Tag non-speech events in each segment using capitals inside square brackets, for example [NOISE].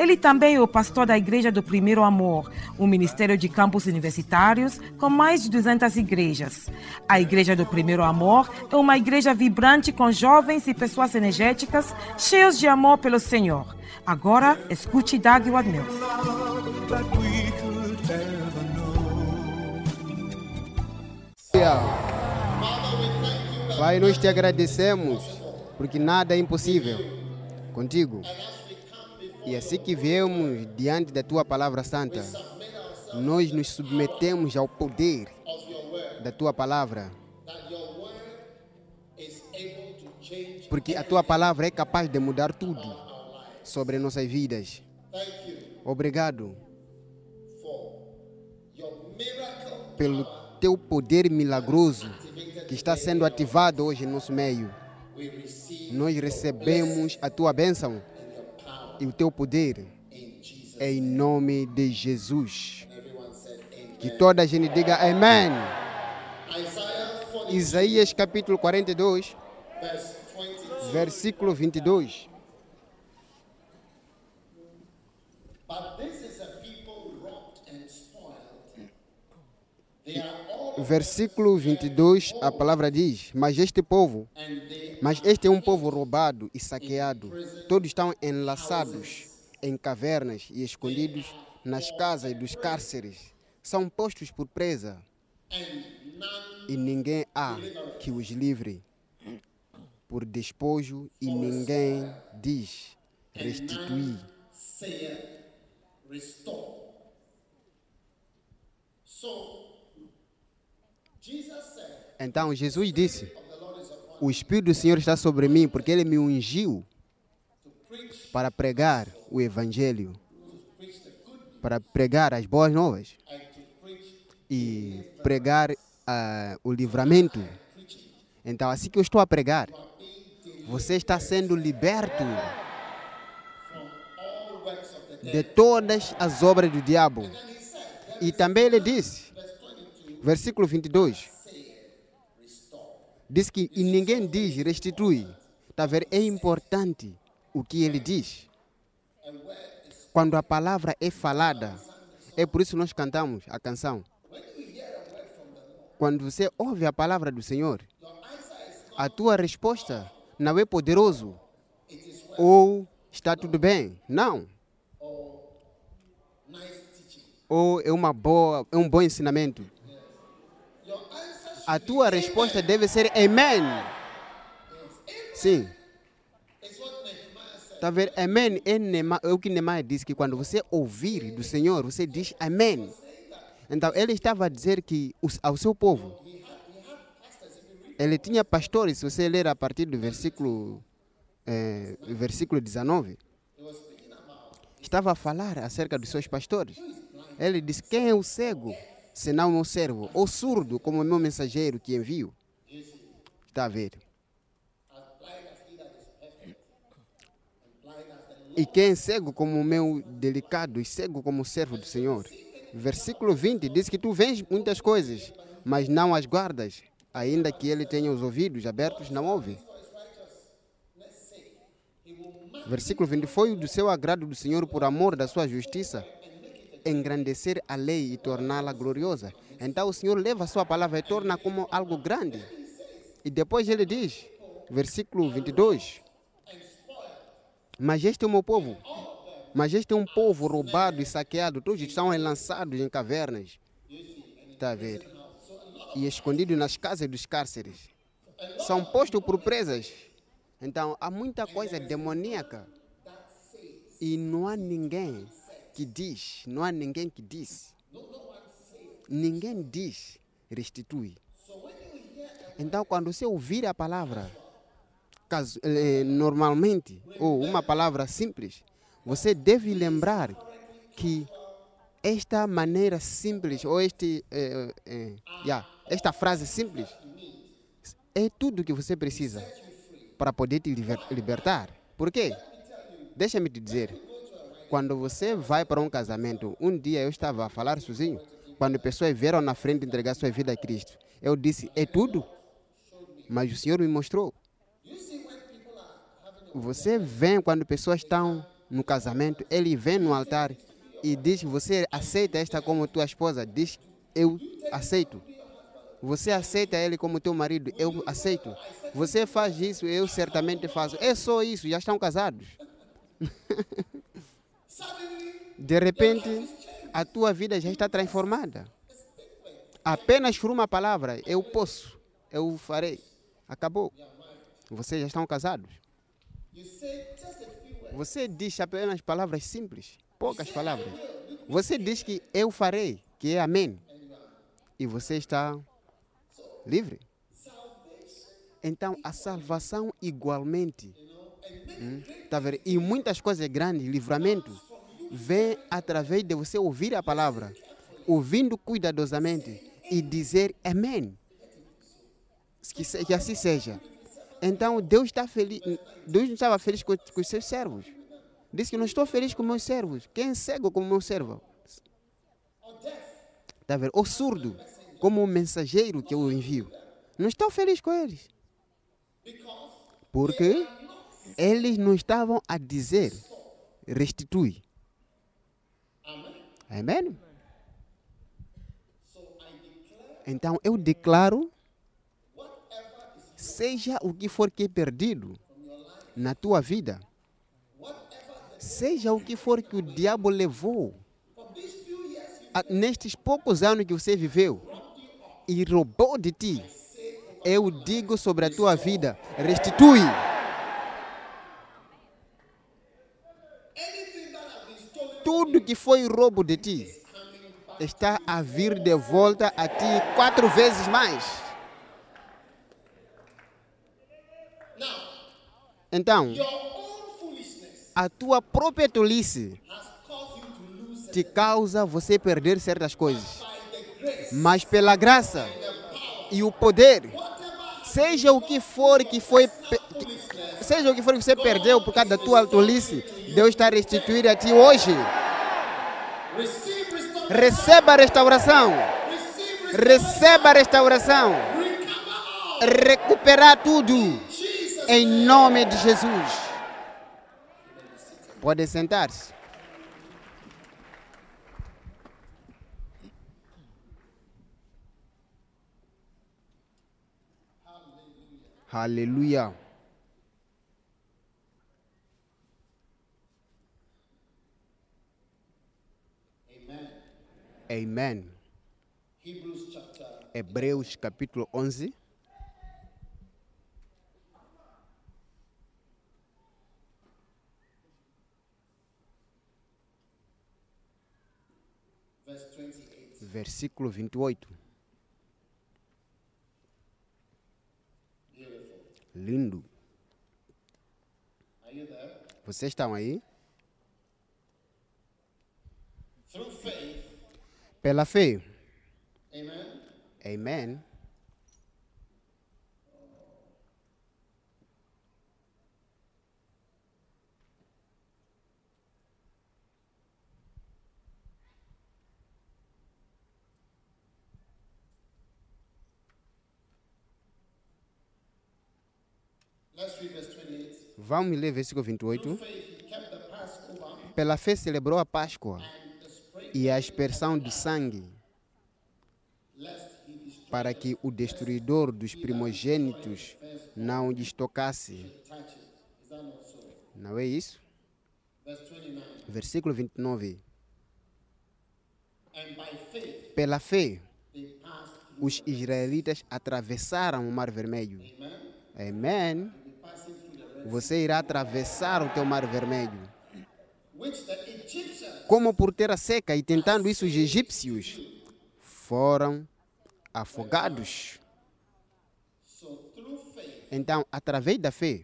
Ele também é o pastor da Igreja do Primeiro Amor, um ministério de campos universitários com mais de 200 igrejas. A Igreja do Primeiro Amor é uma igreja vibrante com jovens e pessoas energéticas, cheios de amor pelo Senhor. Agora, escute Doug Wadmills. Pai, nós te agradecemos, porque nada é impossível contigo. E assim que viemos diante da tua palavra santa, nós nos submetemos ao poder da tua palavra. Porque a tua palavra é capaz de mudar tudo sobre nossas vidas. Obrigado pelo teu poder milagroso que está sendo ativado hoje em nosso meio. Nós recebemos a tua bênção e o teu poder é em nome de Jesus. Que toda a gente diga amém. Isaías capítulo 42, versículo 22. Versículo 22, a palavra diz: Mas este povo, mas este é um povo roubado e saqueado. Todos estão enlaçados em cavernas e escondidos nas casas dos cárceres. São postos por presa e ninguém há que os livre por despojo e ninguém diz restituir. Então Jesus disse: O Espírito do Senhor está sobre mim, porque ele me ungiu para pregar o Evangelho, para pregar as boas novas e pregar uh, o livramento. Então, assim que eu estou a pregar, você está sendo liberto de todas as obras do diabo. E também ele disse, versículo 22, diz que e ninguém diz restitui. Está ver? É importante o que ele diz. Quando a palavra é falada, é por isso que nós cantamos a canção. Quando você ouve a palavra do Senhor, a tua resposta não é poderoso ou está tudo bem. Não. Ou é uma boa, é um bom ensinamento. A tua resposta deve ser amém. Sim. Está a ver? Amém é, Nema, é o que Neymar disse, que quando você ouvir do Senhor, você diz amém. Então, ele estava a dizer que ao seu povo, ele tinha pastores, se você ler a partir do versículo, é, versículo 19, estava a falar acerca dos seus pastores. Ele disse, quem é o cego, senão meu servo, ou surdo, como meu mensageiro que envio? Está a ver? E quem é cego como o meu delicado e cego como o servo do Senhor? Versículo 20 diz que tu vês muitas coisas, mas não as guardas. Ainda que ele tenha os ouvidos abertos, não ouve. Versículo 20: Foi do seu agrado do Senhor, por amor da sua justiça, engrandecer a lei e torná-la gloriosa. Então o Senhor leva a sua palavra e torna como algo grande. E depois ele diz, versículo 22, mas este é o meu povo. Mas este é um povo roubado e saqueado. Todos estão lançados em cavernas. Está a ver? E escondidos nas casas dos cárceres. São postos por presas. Então há muita coisa demoníaca. E não há ninguém que diz, não há ninguém que diz. Ninguém diz restitui. Então quando você ouvir a palavra, eh, normalmente, ou uma palavra simples, você deve lembrar que esta maneira simples, ou este, eh, eh, yeah, esta frase simples, é tudo que você precisa para poder te liber- libertar. Por quê? Deixa-me te dizer. Quando você vai para um casamento, um dia eu estava a falar sozinho, quando pessoas vieram na frente entregar sua vida a Cristo, eu disse: é tudo? Mas o Senhor me mostrou. Você vê quando pessoas estão no casamento, ele vem no altar e diz: Você aceita esta como tua esposa? Diz: Eu aceito. Você aceita ele como teu marido? Eu aceito. Você faz isso? Eu certamente faço. É só isso, já estão casados. [LAUGHS] De repente, a tua vida já está transformada. Apenas por uma palavra, eu posso, eu farei. Acabou. Vocês já estão casados. Você diz apenas palavras simples, poucas palavras. Você diz que eu farei, que é amém. E você está livre. Então, a salvação igualmente. hum, tá vendo? E muitas coisas grandes, livramento, vem através de você ouvir a palavra, ouvindo cuidadosamente e dizer amém. Que, que assim seja. Então Deus está feliz. Deus não estava feliz com, com os seus servos. Disse que não estou feliz com meus servos. Quem é cego como meu servo? Está? Ou surdo, como o mensageiro que eu envio. Não estou feliz com eles. Porque eles não estavam a dizer restitui. Amém? Então eu declaro seja o que for que é perdido na tua vida, seja o que for que o diabo levou nestes poucos anos que você viveu e roubou de ti, eu digo sobre a tua vida: restitui. Tudo que foi roubo de ti está a vir de volta a ti quatro vezes mais. Então, a tua própria tolice te causa você perder certas coisas. Mas pela graça e o poder, seja o que for que foi, seja o que for que você perdeu por causa da tua tolice, Deus está a restituir a ti hoje. Receba a restauração. Receba a restauração. Recuperar tudo. Em nome de Jesus. Pode sentar-se. Aleluia. Amen. Hebreus capítulo 11. Versículo 28. Lindo. Vocês estão aí? Through faith, Pela fé. amen, Amen. let's read verse 28. Vamos ler versículo 28. Through faith, he kept the Passover Pela fé celebrou a Páscoa e a aspersão do sangue, para que o destruidor dos primogênitos não lhes tocasse. Não é isso? Verse 29. Versículo 29. And by faith, Pela fé, os israelitas atravessaram o Mar Vermelho. Amém. Você irá atravessar o teu Mar Vermelho. Como por terra seca, e tentando isso, os egípcios foram afogados. Então, através da fé,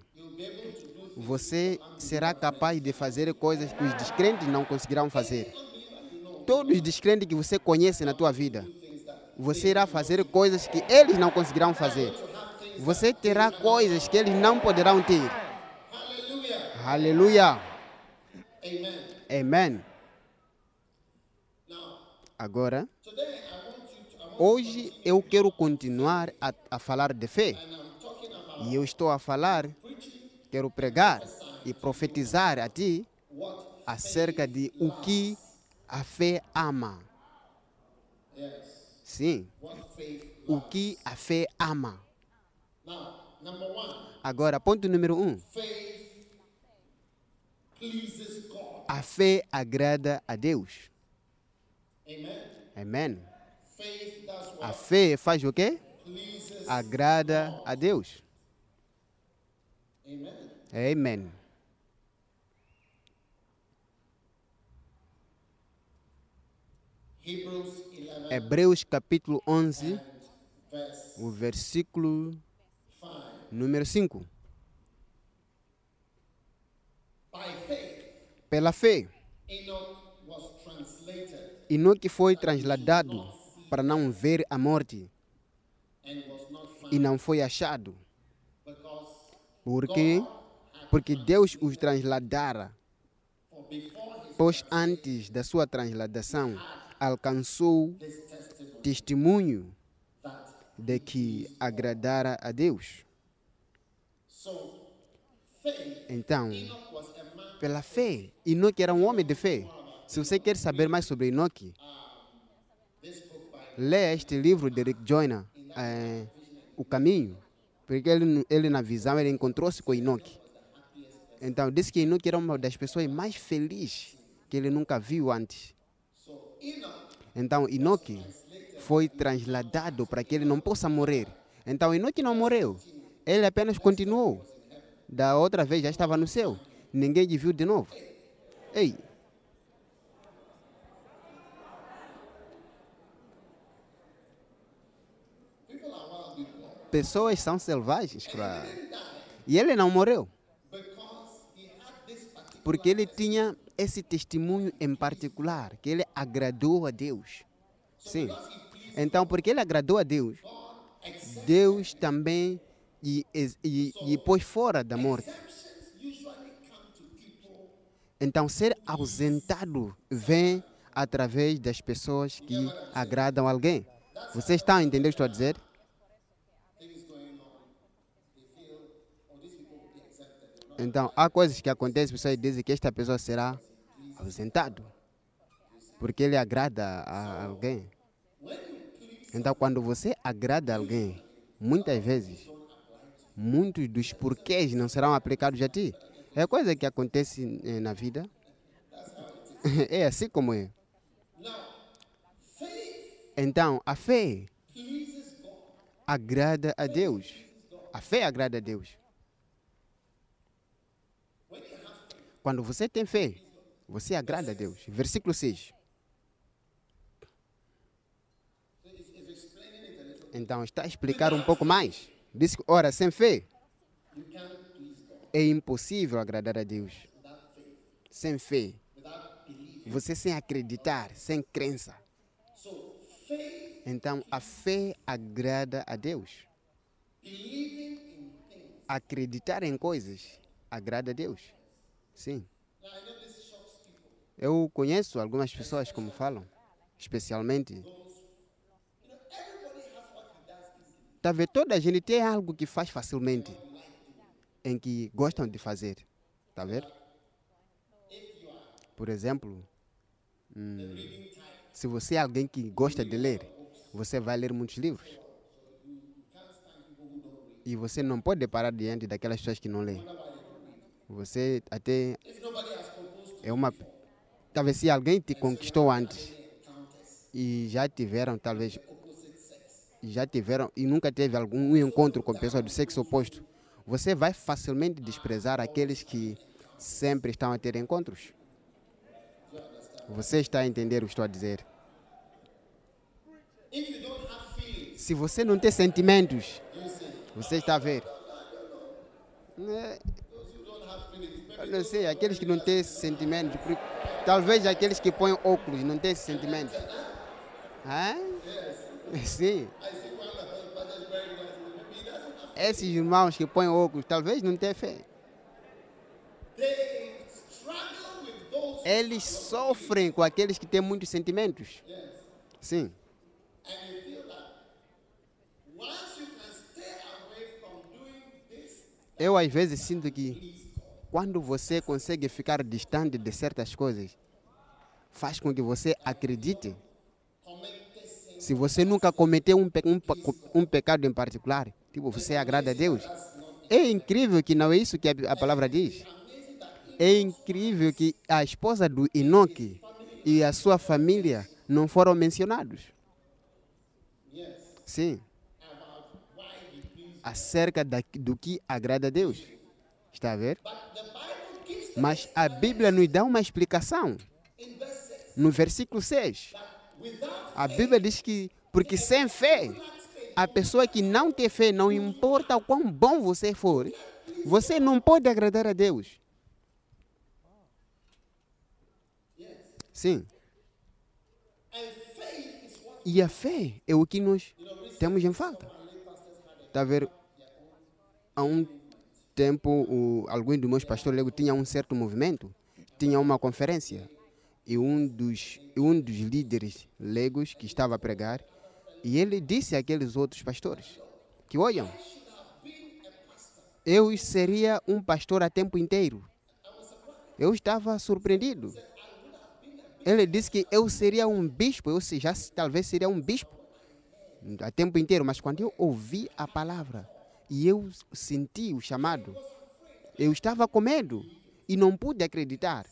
você será capaz de fazer coisas que os descrentes não conseguirão fazer. Todos os descrentes que você conhece na tua vida, você irá fazer coisas que eles não conseguirão fazer. você terá coisas que eles não poderão ter. Aleluia. Amen. Amém. Agora, hoje eu quero continuar a, a falar de fé. E eu estou a falar, quero pregar e profetizar a ti acerca de o que a fé ama. Sim, o que a fé ama. Agora, ponto número um. A fé agrada a Deus. Amen. Amém. A fé faz o quê? Agrada a Deus. Amen. Amém. Hebrews 11 Hebreus capítulo 11, and verse o versículo 5. número 5. By faith, Pela fé, Enoque foi transladado para não ver a morte. E não foi achado. because Por quê? Porque Deus os transladara, pois antes da sua transladação alcançou testemunho de que agradara a Deus. Então, Pela fé, Enoque era um homem de fé. Se você quer saber mais sobre Enoque, leia este livro de Rick Joyner, eh, O Caminho, porque ele, ele na visão ele encontrou-se com Enoque. Então disse que Enoque era uma das pessoas mais felizes que ele nunca viu antes. Então Enoque foi transladado para que ele não possa morrer. Então Enoque não morreu, ele apenas continuou. Da outra vez já estava no céu, ninguém lhe viu de novo. Ei, pessoas são selvagens, claro. E ele não morreu. porque ele tinha esse testemunho em particular, que ele agradou a Deus. Sim. Então, porque ele agradou a Deus, Deus também e, e, e pôs fora da morte. Então, ser ausentado vem através das pessoas que agradam alguém. Vocês estão a entender o que estou a dizer? Então, há coisas que acontecem, pessoas dizem que esta pessoa será ausentado, porque ele agrada a alguém. Então, quando você agrada alguém, muitas vezes, muitos dos porquês não serão aplicados a ti. É coisa que acontece eh, na vida. [LAUGHS] É assim como é. Então, a fé agrada a Deus. A fé agrada a Deus. Quando você tem fé, você agrada a Deus. Versículo 6. so it's, it's explaining it a little Então, está a explicar um pouco mais. Diz que, ora, sem fé é impossível agradar a Deus. Sem fé. Você sem acreditar, sem crença. Então, a fé agrada a Deus. Acreditar em coisas agrada a Deus. Sim. Eu conheço algumas pessoas como falam, especialmente. Tá vendo? Toda a gente tem algo que faz facilmente, em que gostam de fazer. Tá vendo? Por exemplo, hum, se você é alguém que gosta de ler, você vai ler muitos livros. E você não pode parar diante daquelas pessoas que não lêem. Você até é uma. Talvez se alguém te conquistou antes e já tiveram, talvez, já tiveram e nunca teve algum encontro com pessoas do sexo oposto, você vai facilmente desprezar aqueles que sempre estão a ter encontros. Você está a entender o que estou a dizer? Se você não tem sentimentos, você está a ver. É, não sei, aqueles que não têm sentimentos, talvez aqueles que põem óculos não têm sentimentos. Hã? [LAUGHS] Sim. Esses irmãos que põem óculos, talvez não tenham fé. Eles sofrem com aqueles que têm muitos sentimentos. Sim. Eu às vezes sinto que quando você consegue ficar distante de certas coisas, faz com que você acredite. Se você nunca cometeu um, pe- um, um pecado em particular, tipo, você agrada a Deus. É incrível que não é isso que a, palavra diz. É incrível que a esposa do Enoque e a sua família não foram mencionados. Sim. Acerca da, do que agrada a Deus. Está a ver? Mas a Bíblia nos dá uma explicação. No versículo 6. A Bíblia diz que, porque sem fé, a pessoa que não tem fé, não importa o quão bom você for, você não pode agradar a Deus. Sim. E a fé é o que nós temos em falta. Está a ver? Há um tempo, o, alguns dos meus pastores legos tinha um certo movimento, tinha uma conferência, e um dos, um dos líderes legos que estava a pregar, e ele disse àqueles outros pastores que, olham, eu seria um pastor a tempo inteiro. Eu estava surpreendido. Ele disse que eu seria um bispo, eu já talvez seria um bispo a tempo inteiro, mas quando eu ouvi a palavra e eu senti o chamado, eu estava com medo e não pude acreditar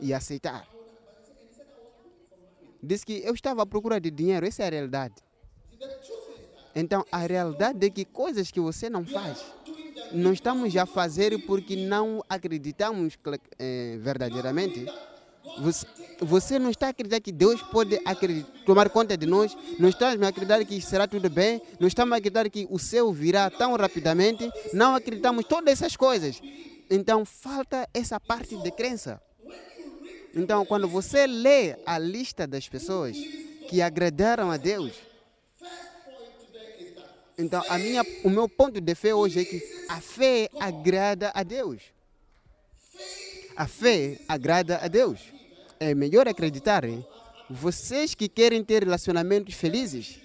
e aceitar. Diz que eu estava à procura de dinheiro, essa é a realidade. Então, a realidade é que coisas que você não faz, não estamos a fazer porque não acreditamos eh, verdadeiramente. Você, você não está a acreditar que Deus pode tomar conta de nós, não estamos a acreditar que será tudo bem, não estamos a acreditar que o céu virá tão rapidamente, não acreditamos todas essas coisas. Então, falta essa parte de crença. Então, quando você lê a lista das pessoas que agradaram a Deus, então a minha, o meu ponto de fé hoje é que a fé agrada a Deus. A fé agrada a Deus. É melhor acreditar. hein? Vocês que querem ter relacionamentos felizes,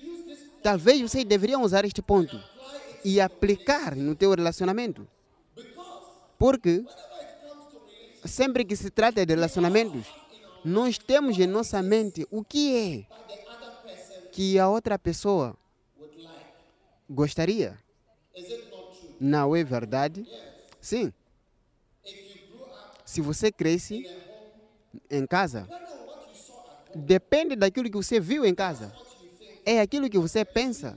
talvez vocês deveriam usar este ponto e aplicar no teu relacionamento. Porque sempre que se trata de relacionamentos, nós temos em nossa mente o que é que a outra pessoa gostaria. Não é verdade? Sim. Se você cresce em casa, depende daquilo que você viu em casa. É aquilo que você pensa.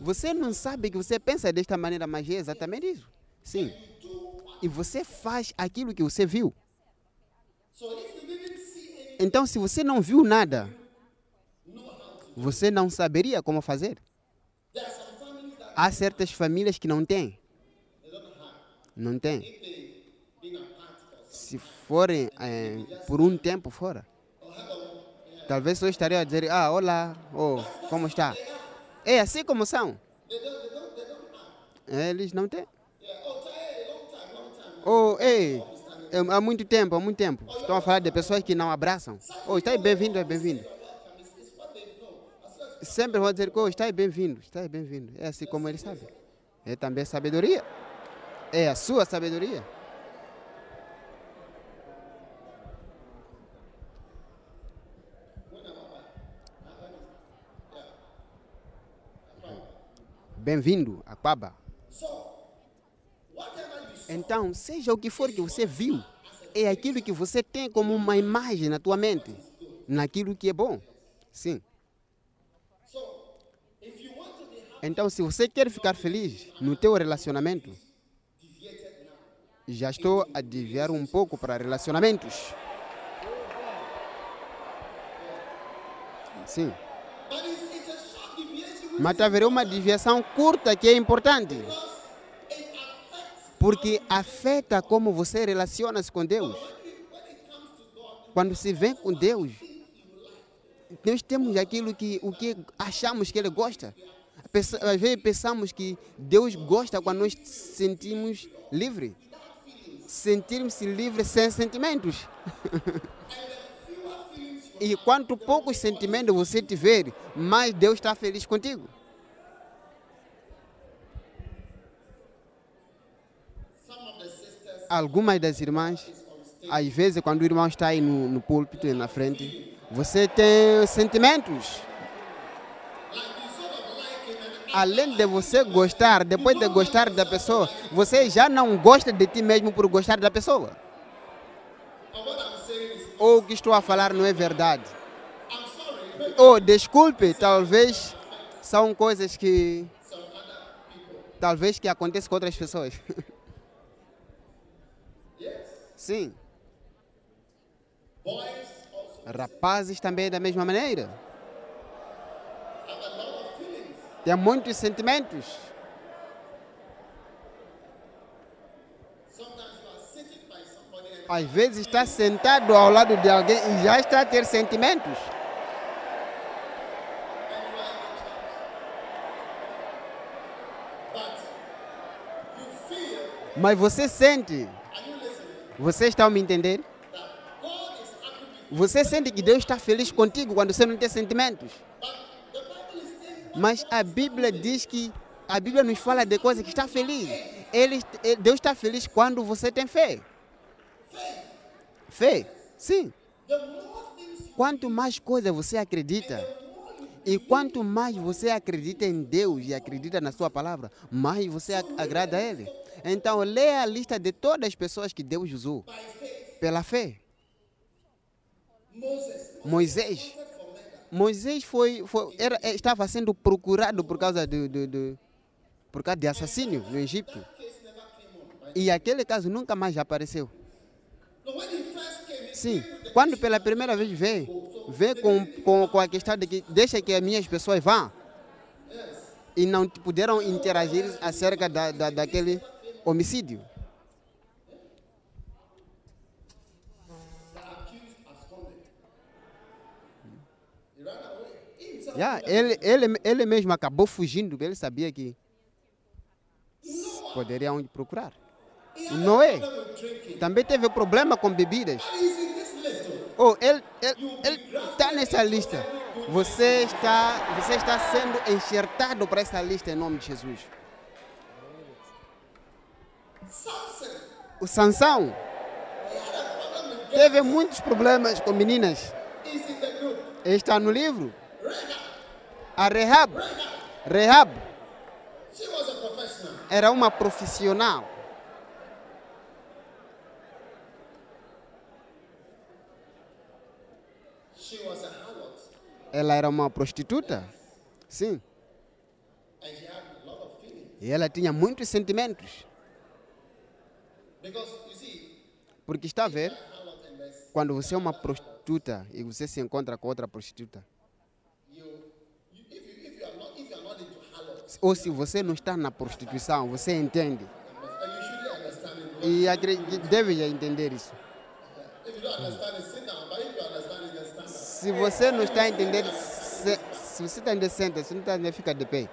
Você não sabe que você pensa desta maneira, mas é exatamente isso. Sim. E você faz aquilo que você viu. Então, se você não viu nada, você não saberia como fazer. Há certas famílias que não têm. Não tem. Se forem eh, por um tempo fora, talvez só estariam a dizer, ah, olá, oh, como está? É assim como são. Eles não têm. Oh, ei, é, há muito tempo, há muito tempo. Estão a falar de pessoas que não abraçam. Oh, está bem-vindo, é bem-vindo. Sempre vão dizer, oh, está bem-vindo, está bem-vindo. É assim como eles sabem. É também sabedoria. É a sua sabedoria. Bem-vindo a Quaba. Então, seja o que for que você viu, é aquilo que você tem como uma imagem na tua mente, naquilo que é bom. Sim. Então, se você quer ficar feliz no teu relacionamento, já estou a desviar um pouco para relacionamentos. Sim. Mas haverá uma desviação curta que é importante. Porque afeta como você relaciona-se com Deus. Quando se vem com Deus, nós temos aquilo que, o que achamos que Ele gosta. Às vezes pensamos que Deus gosta quando nós sentimos livre. Sentirmos-se livre sem sentimentos. [LAUGHS] e quanto poucos sentimentos você tiver, mais Deus está feliz contigo. Algumas das irmãs, às vezes, quando o irmão está aí no, no púlpito, na frente, você tem sentimentos. Além de você gostar, depois de gostar da pessoa, você já não gosta de ti mesmo por gostar da pessoa. Ou o que estou a falar não é verdade. Ou desculpe, talvez são coisas que talvez que acontecem com outras pessoas. [LAUGHS] Sim. Rapazes também da mesma maneira. Tem muitos sentimentos. Às vezes está sentado ao lado de alguém e já está a ter sentimentos. Mas você sente. Você está a me entender? Você sente que Deus está feliz contigo quando você não tem sentimentos. Mas a Bíblia diz que a Bíblia nos fala de coisas que está feliz. Ele, Deus está feliz quando você tem fé. Fé, sim. Quanto mais coisa você acredita, e quanto mais você acredita em Deus e acredita na sua palavra, mais você ag- agrada a Ele. Então, leia a lista de todas as pessoas que Deus usou pela fé. Moisés. Moisés foi, foi- era, estava sendo procurado por causa de, por causa de assassínio no Egito. E aquele caso nunca mais apareceu. Sim, quando pela primeira vez vê, vê com, com, com a questão de que deixa que as minhas pessoas vão e não puderam interagir acerca da, da, daquele homicídio. Já, ele, ele, ele mesmo acabou fugindo, ele sabia que poderia onde procurar. Noé também teve problema com bebidas. Oh, ele está nessa lista. Você está, você está sendo enxertado para essa lista em nome de Jesus. O Sansão teve muitos problemas com meninas. Está no livro. A Rehab. Rehab She was a professional. era uma profissional. She was a harlot. Ela era uma prostituta. Sim. E ela tinha muitos sentimentos. Porque está a ver, quando você é uma prostituta e você se encontra com outra prostituta, you, you, if, you, if, you are not, if you are not into harlots, ou se você não está na prostituição, você entende. E deve entender isso. Se você não está a entender, se, se você está senta, se não está ainda fica de pé.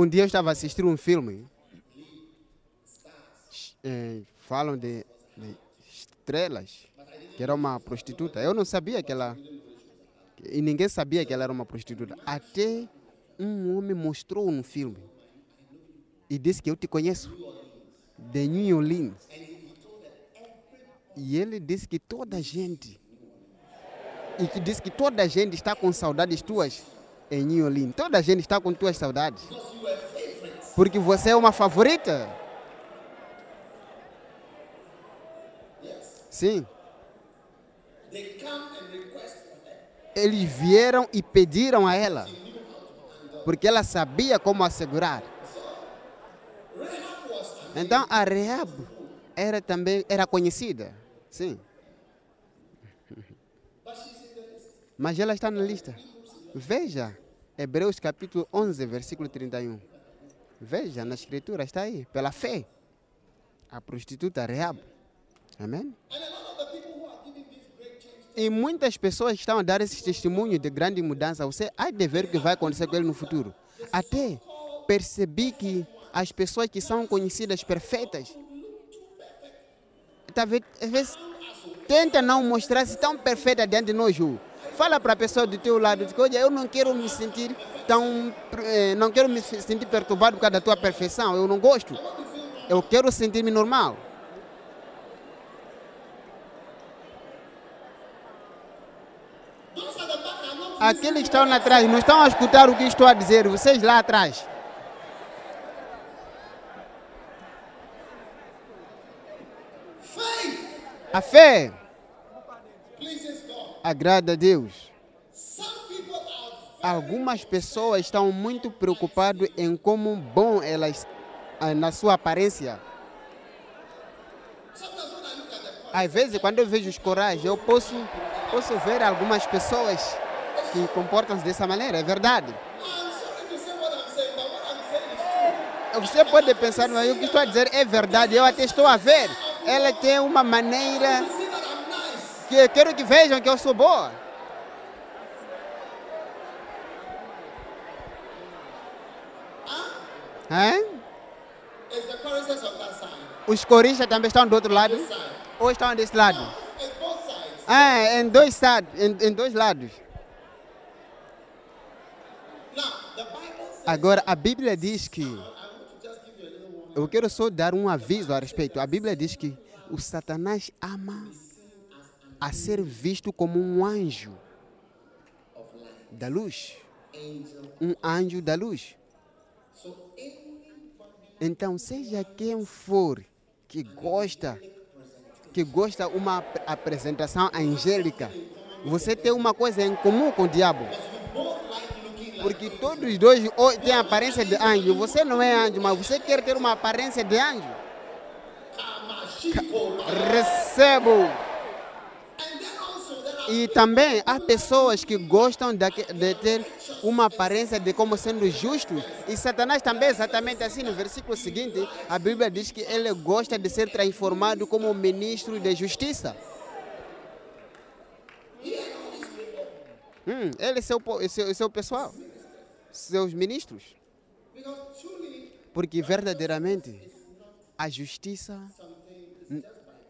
Um dia eu estava a assistir um filme. eh, falam de, de estrelas, que era uma prostituta. Eu não sabia que ela. E ninguém sabia que ela era uma prostituta. Até um homem mostrou no filme. E disse que eu te conheço. De New Orleans. E ele disse que toda a gente. E que disse que toda a gente está com saudades tuas em Orleans. Toda a gente está com tuas saudades. Porque você é uma favorita. Sim. Eles vieram e pediram a ela. Porque ela sabia como assegurar. Então a Rehab era também era conhecida. Sim. [LAUGHS] Mas ela está na lista. Veja, Hebreus capítulo 11, versículo 31. Veja, na escritura está aí, pela fé. A prostituta Reab. Amém? E muitas pessoas estão a dar esse testemunho de grande mudança. Você há de ver o que vai acontecer com ele no futuro. Até percebi que as pessoas que são conhecidas perfeitas, vendo? às vezes, tenta não mostrar-se tão perfeita diante de nós. Ju. Fala para a pessoa do teu lado, diz, olha, eu não quero me sentir tão, eh, não quero me sentir perturbado por causa da tua perfeição. Eu não gosto. Eu quero sentir-me normal. Aqueles que estão lá atrás não estão a escutar o que estou a dizer, vocês lá atrás. A fé. Agrada a Deus. Algumas pessoas estão muito preocupadas em como bom elas ah, na sua aparência. Às vezes, quando eu vejo os corais, eu posso, posso ver algumas pessoas que comportam-se dessa maneira, é verdade. Você pode pensar, mas o que estou a dizer é verdade, eu até estou a ver. Ela tem uma maneira que quero que vejam que eu sou boa. Side? Os coristas também estão do outro lado? Ou estão desse lado? Ah, em dois, em, em dois lados. Agora, a Bíblia diz que. Eu quero só dar um aviso a respeito. A Bíblia diz que o Satanás ama a ser visto como um anjo da luz. Um anjo da luz. Então, seja quem for que gosta, que gosta uma ap- apresentação angélica, você tem uma coisa em comum com o diabo. Porque todos os dois têm aparência de anjo. Você não é anjo, mas você quer ter uma aparência de anjo. Recebo. And then also there are E também há pessoas que gostam de, de ter uma aparência de como sendo justo. E Satanás também exatamente assim. No versículo seguinte, a Bíblia diz que ele gosta de ser transformado como ministro de justiça. Hum, ele é seu, é seu, é seu pessoal, seus ministros. Porque verdadeiramente a justiça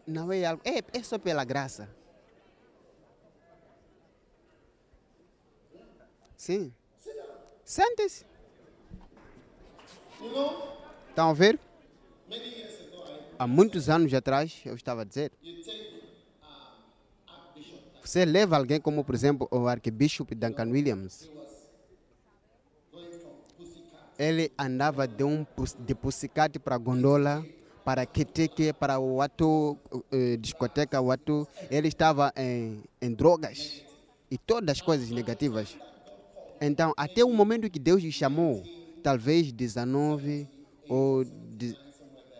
não é algo. É, é só pela graça. Sim. Sente-se. Estão a ver? many years ago I, Há muitos anos atrás, eu estava a dizer. Você leva alguém como, por exemplo, o Archbishop Duncan Williams. Pussycat Ele andava de um de Pussycat para Gondola, para Keteke, para o Watu, eh, discoteca Watu. Ele estava em, em drogas e todas as coisas negativas. Então, até o momento que Deus lhe chamou, talvez 19 ou de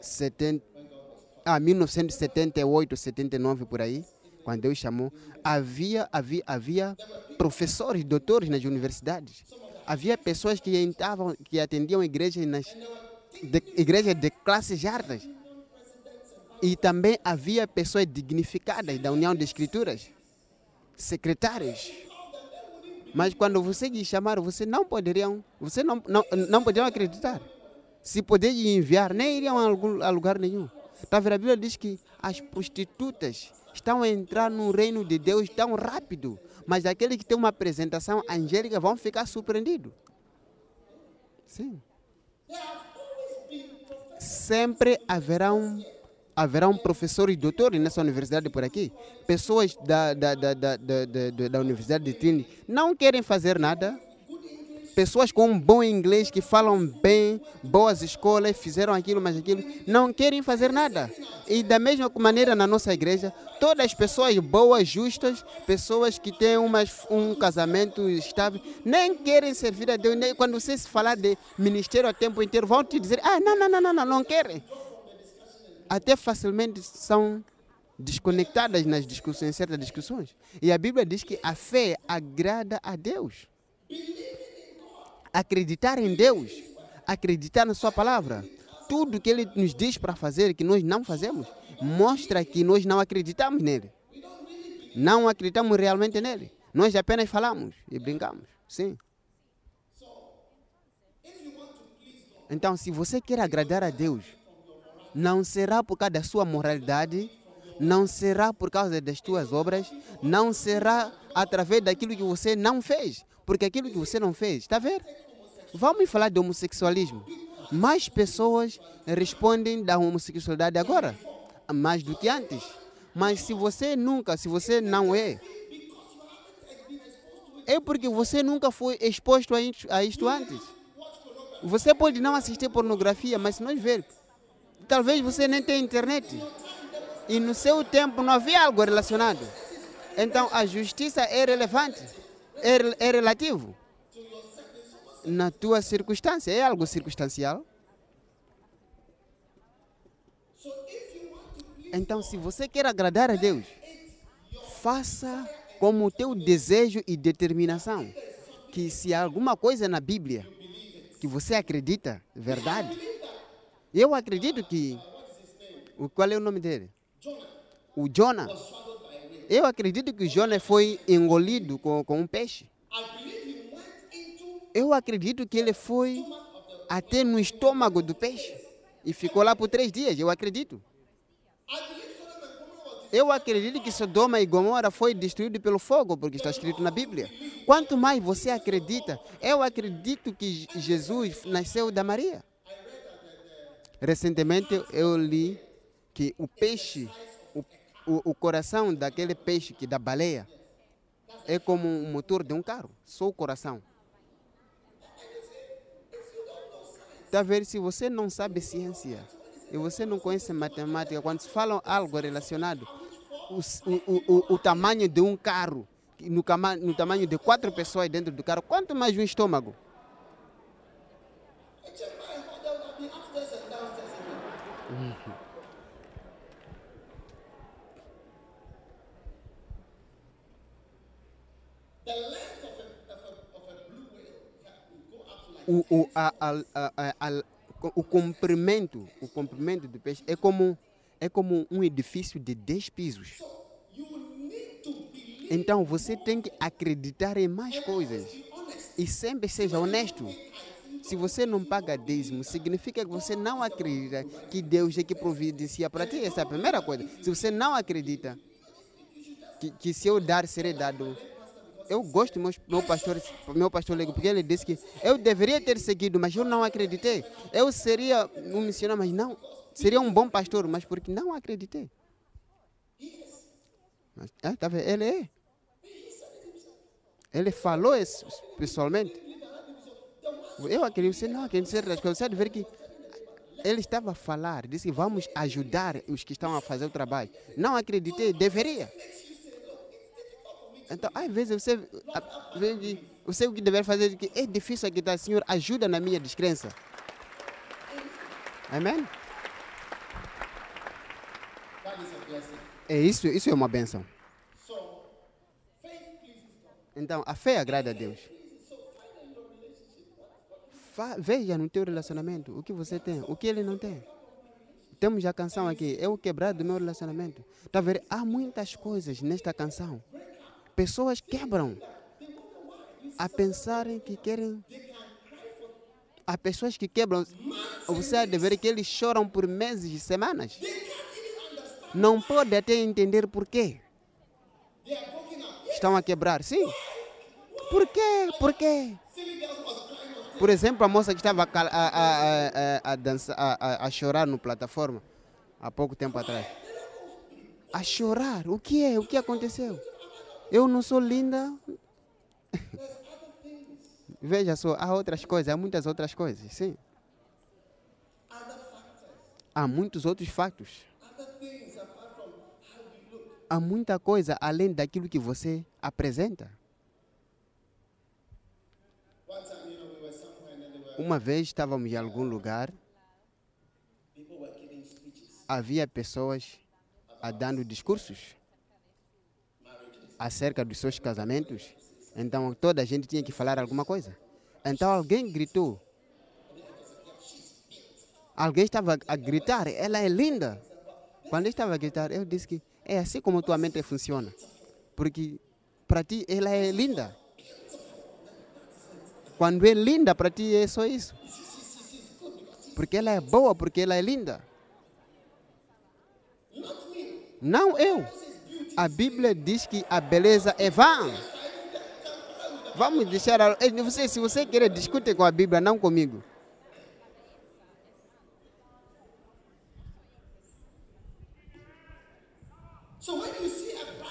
70, ah, 1978, 79 por aí, quando Deus chamou, havia, havia, havia professores, doutores nas universidades. Havia pessoas que entravam, que atendiam igrejas nas de, igrejas de classes altas. E também havia pessoas dignificadas da União de Escrituras, secretários. Mas quando você lhe chamaram, você não poderiam, você não, não, não poderiam acreditar. Se poder enviar, nem iriam a, algum, a lugar nenhum. Tá vendo? A Bíblia diz que as prostitutas estão a entrar no reino de Deus tão rápido, mas aqueles que têm uma apresentação angélica vão ficar surpreendidos. Sim. Sempre haverão haverão professores e doutores nessa universidade por aqui. Pessoas da, da, da, da, da, da, da Universidade de Trinity não querem fazer nada. Pessoas com um bom inglês, que falam bem, boas escolas, fizeram aquilo, mas aquilo, não querem fazer nada. E da mesma maneira na nossa igreja, todas as pessoas boas, justas, pessoas que têm umas, um casamento estável, nem querem servir a Deus. Quando você se falar de ministério o tempo inteiro, vão te dizer, ah, não, não, não, não, não, não querem até facilmente são desconectadas nas discussões, em certas discussões. E a Bíblia diz que a fé agrada a Deus. Acreditar em Deus acreditar na Sua palavra. Tudo que Ele nos diz para fazer que nós não fazemos, mostra que nós não acreditamos nele. Não acreditamos realmente nele. Nós apenas falamos e brincamos. Sim. Então, se você quer agradar a Deus, não será por causa da sua moralidade, não será por causa das tuas obras, não será através daquilo que você não fez, porque aquilo que você não fez, está a ver? Vamos falar de homossexualismo. Mais pessoas respondem da homossexualidade agora, mais do que antes. Mas se você nunca, se você não é, é porque você nunca foi exposto a isto, antes. Você pode não assistir pornografia, mas se nós ver, talvez você nem tenha internet. E no seu tempo não havia algo relacionado. Então a justiça é relevante, é, é relativo. Na tua circunstância, é algo circunstancial. Então, se você quer agradar a Deus, faça como o teu desejo e determinação. Que se há alguma coisa na Bíblia que você acredita, verdade, eu acredito que. o- Qual é o nome dele? O Jonah. Eu acredito que o Jonah foi engolido com, com um peixe. Eu acredito que ele foi até no estômago do peixe e ficou lá por três dias. Eu acredito. Eu acredito que Sodoma e Gomorra foi destruído pelo fogo, porque está escrito na Bíblia. Quanto mais você acredita, eu acredito que Jesus nasceu da Maria. Recentemente eu li que o peixe, o, o, o coração daquele peixe que da baleia é como um motor de um carro, só o coração. Está ver se você não sabe ciência e você não conhece matemática, quando falam algo relacionado, o, o, o, o, o tamanho de um carro, no, no tamanho de quatro pessoas dentro do carro, quanto mais um estômago? O, o, a, a, a, a- o comprimento, o comprimento do peixe é como, é como um edifício de 10 pisos. Então você tem que acreditar em mais coisas e sempre seja honesto. Se você não paga dízimo, significa que você não acredita que Deus é que providencia para ti. Essa é a primeira coisa. Se você não acredita que, que se eu dar, serei dado. Eu gosto do meu, meu pastor, meu pastor Lego, porque ele disse que eu deveria ter seguido, mas eu não acreditei. Eu seria um missionário, mas não. Seria um bom pastor, mas porque não acreditei. Mas, ah, tá vendo? Ele é. Ele falou isso pessoalmente. Eu acredito, não acredita, você deve ver que ele estava a falar, disse vamos ajudar os que estão a fazer o trabalho. Não acreditei, deveria. Então, às vezes você, você o que deve fazer é é difícil acreditar, Senhor, ajuda na minha descrença. Amém? É isso, isso é uma benção. Então, a fé agrada a Deus. Veja no teu relacionamento o que você tem, o que ele não tem. Temos a canção aqui, eu quebrar do meu relacionamento. Tá vendo? Há muitas coisas nesta canção. Pessoas quebram a pensarem que querem. Há pessoas que quebram. Você há de ver que eles choram por meses e semanas. Não pode até entender por quê. Estão a quebrar, sim. Por quê? Por quê? Por exemplo, a moça que estava a, a, a, a, dançar, a, a, chorar no plataforma há pouco tempo atrás. A chorar? O que é? O que aconteceu? Eu não sou linda. [LAUGHS] Veja só, há outras coisas, há muitas outras coisas, sim. Há muitos outros fatos. Há muita coisa além daquilo que você apresenta. Uma vez estávamos em algum lugar, havia pessoas a dando discursos acerca dos seus casamentos. Então toda a gente tinha que falar alguma coisa. Então alguém gritou alguém estava a gritar, ela é linda. Quando eu estava a gritar, eu disse que é assim como tua mente funciona. Porque para ti ela é linda. Quando é linda, para ti é só isso. Porque ela é boa, porque ela é linda. Não eu. A Bíblia diz que a beleza é vã. Vamos deixar. Você, se você querer, discute com a Bíblia, não comigo.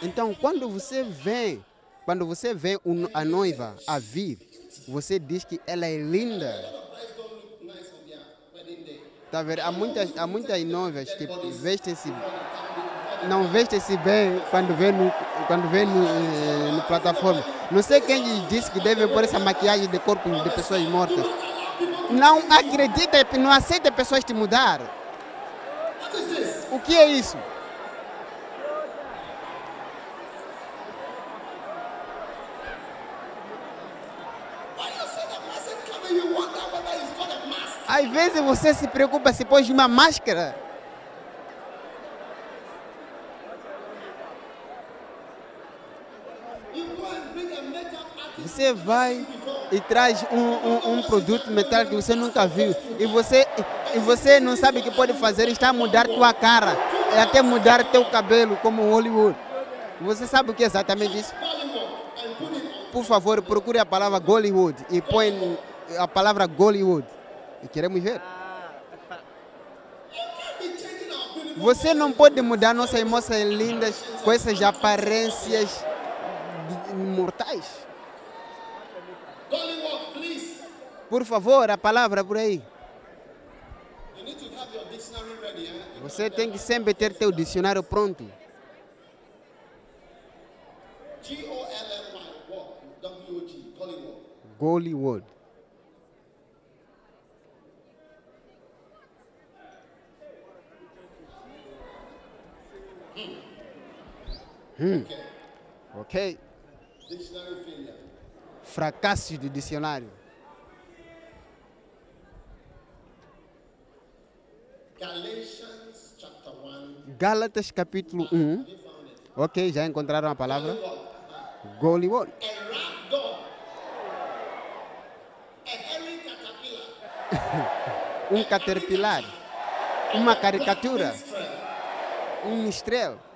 Então, quando você vê, quando você vê a noiva a vir, você diz que ela é linda. Tá vendo? Há muitas, há muitas noivas que vestem-se, não vestem-se bem quando vê no, quando vê no, eh, no plataforma. Não sei quem disse que devem pôr essa maquiagem de corpo de pessoas mortas. Não acredita, não aceita pessoas te mudar. O que é isso? Às vezes você se preocupa se pôs uma máscara. Você vai e traz um, um, um produto metal que você nunca viu e você, e você não sabe o que pode fazer, está a mudar tua cara, é até mudar teu cabelo como Hollywood. Você sabe o que é exatamente isso? Por favor, procure a palavra Gollywood e põe a palavra Gollywood. E queremos ver. Você não pode mudar nossas moças lindas com essas aparências mortais. Por favor, a palavra por aí. Você tem que sempre ter teu dicionário pronto. G O L. What? W O. Gollywood. Hum. Ok. Fracassos do dicionário. Galatians chapter 1. Gálatas capítulo 1. Ok, já encontraram a palavra? Caterpillar. [LAUGHS] Um caterpillar. Uma caricatura. Um estrela.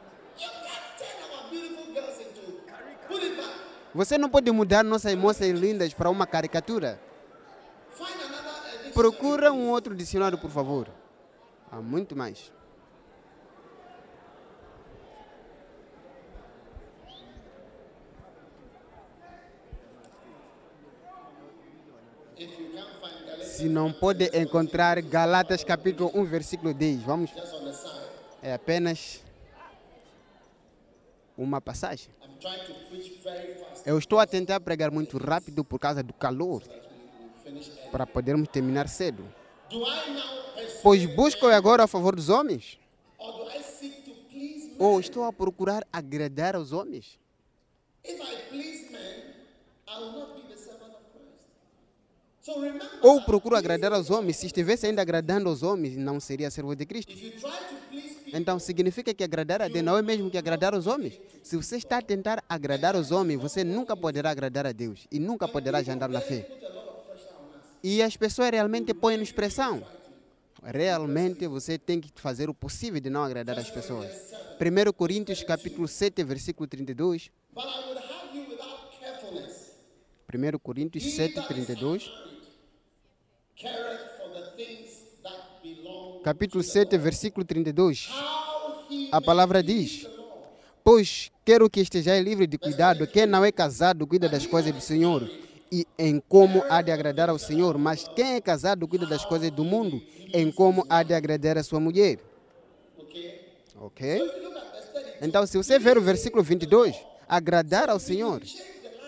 Você não pode mudar nossas moças lindas para uma caricatura. Procura um outro dicionário, por favor. Há muito mais. Se não pode encontrar Galatas capítulo 1, versículo 10, vamos, é apenas uma passagem. Eu estou a tentar pregar muito rápido por causa do calor, para podermos terminar cedo. Pois busco agora a favor dos homens? Ou estou a procurar agradar aos homens? Ou procuro agradar aos homens? Se estivesse ainda agradando aos homens, não seria servo de Cristo. Então significa que agradar a Deus não é mesmo que agradar aos homens. Se você está a tentar agradar aos homens, você nunca poderá agradar a Deus e nunca poderá andar na fé. E as pessoas realmente põem-nos pressão. Realmente você tem que fazer o possível de não agradar as pessoas. 1 Coríntios capítulo 7, versículo 32. but I would have you without carefulness. 1 Coríntios 7, 32. Capítulo 7, versículo 32. How he A palavra diz: Pois quero que estejais livre de cuidado. Quem não é casado cuida das coisas do Senhor e em como há de agradar ao Senhor. Mas quem é casado cuida das coisas do mundo, em como há de agradar a sua mulher. Ok? Então, se você ver o versículo 22, agradar ao Senhor.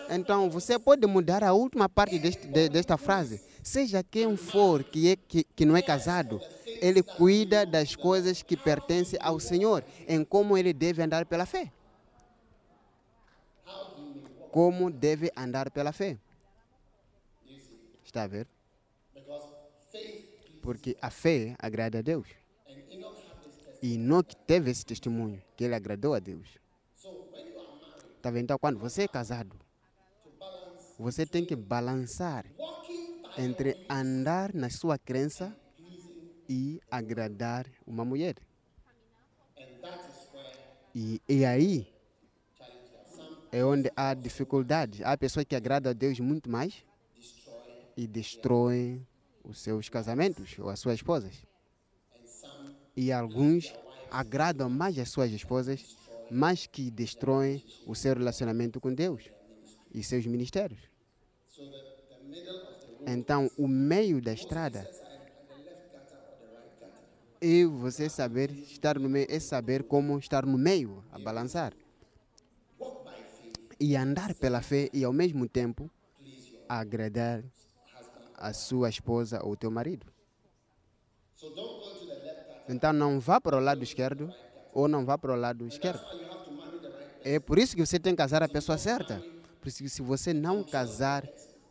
Então, você pode mudar a última parte deste, de- desta frase. Seja quem for que, é, que, que não é casado, ele cuida das coisas que pertencem ao Senhor, em como ele deve andar pela fé. Como deve andar pela fé. Está a ver? Porque a fé agrada a Deus. E Enoque teve esse testemunho, que ele agradou a Deus. So when you are married, Tá vendo? Então, quando você é casado, você tem que balançar entre andar na sua crença e agradar uma mulher. E, e aí é onde há dificuldade. Há pessoas que agradam a Deus muito mais e destroem os seus casamentos ou as suas esposas. E alguns agradam mais as suas esposas, mas que destroem o seu relacionamento com Deus e seus ministérios. Então, o meio da estrada e você saber estar no meio é saber como estar no meio, a balançar. E andar pela fé e ao mesmo tempo agradar a sua esposa ou teu marido. Então não vá para o lado esquerdo ou não vá para o lado esquerdo. É por isso que você tem que casar a pessoa certa. Por isso que se você não casar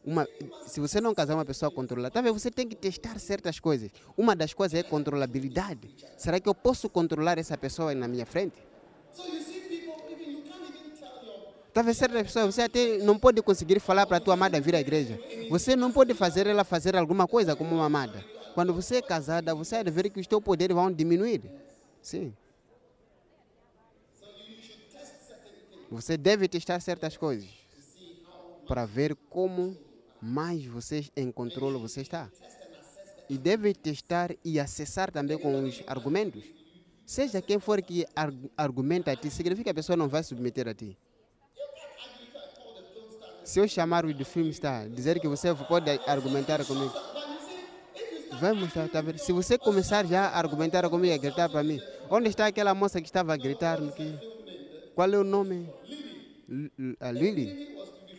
uma, se você não casar uma pessoa controlada, vendo? você tem que testar certas coisas. Uma das coisas é controlabilidade. Será que eu posso controlar essa pessoa na minha frente? Talvez certas pessoas você até não pode conseguir falar para a tua amada vir à igreja. Você não pode fazer ela fazer alguma coisa como uma amada. Quando você é casada, você há de ver que os teus poderes vão diminuir. Sim. Você deve testar certas coisas para ver como mais você em controle você está. E deve testar e acessar também com os argumentos. Seja quem for que ar- argumenta a ti, significa que a pessoa não vai submeter a ti. Se eu chamar o do filme está, dizer que você pode argumentar comigo. Vai mostrar, tá vendo? Se você começar já a argumentar comigo a gritar para mim, onde está aquela moça que estava a gritar? Qual é o nome? L- A Lily.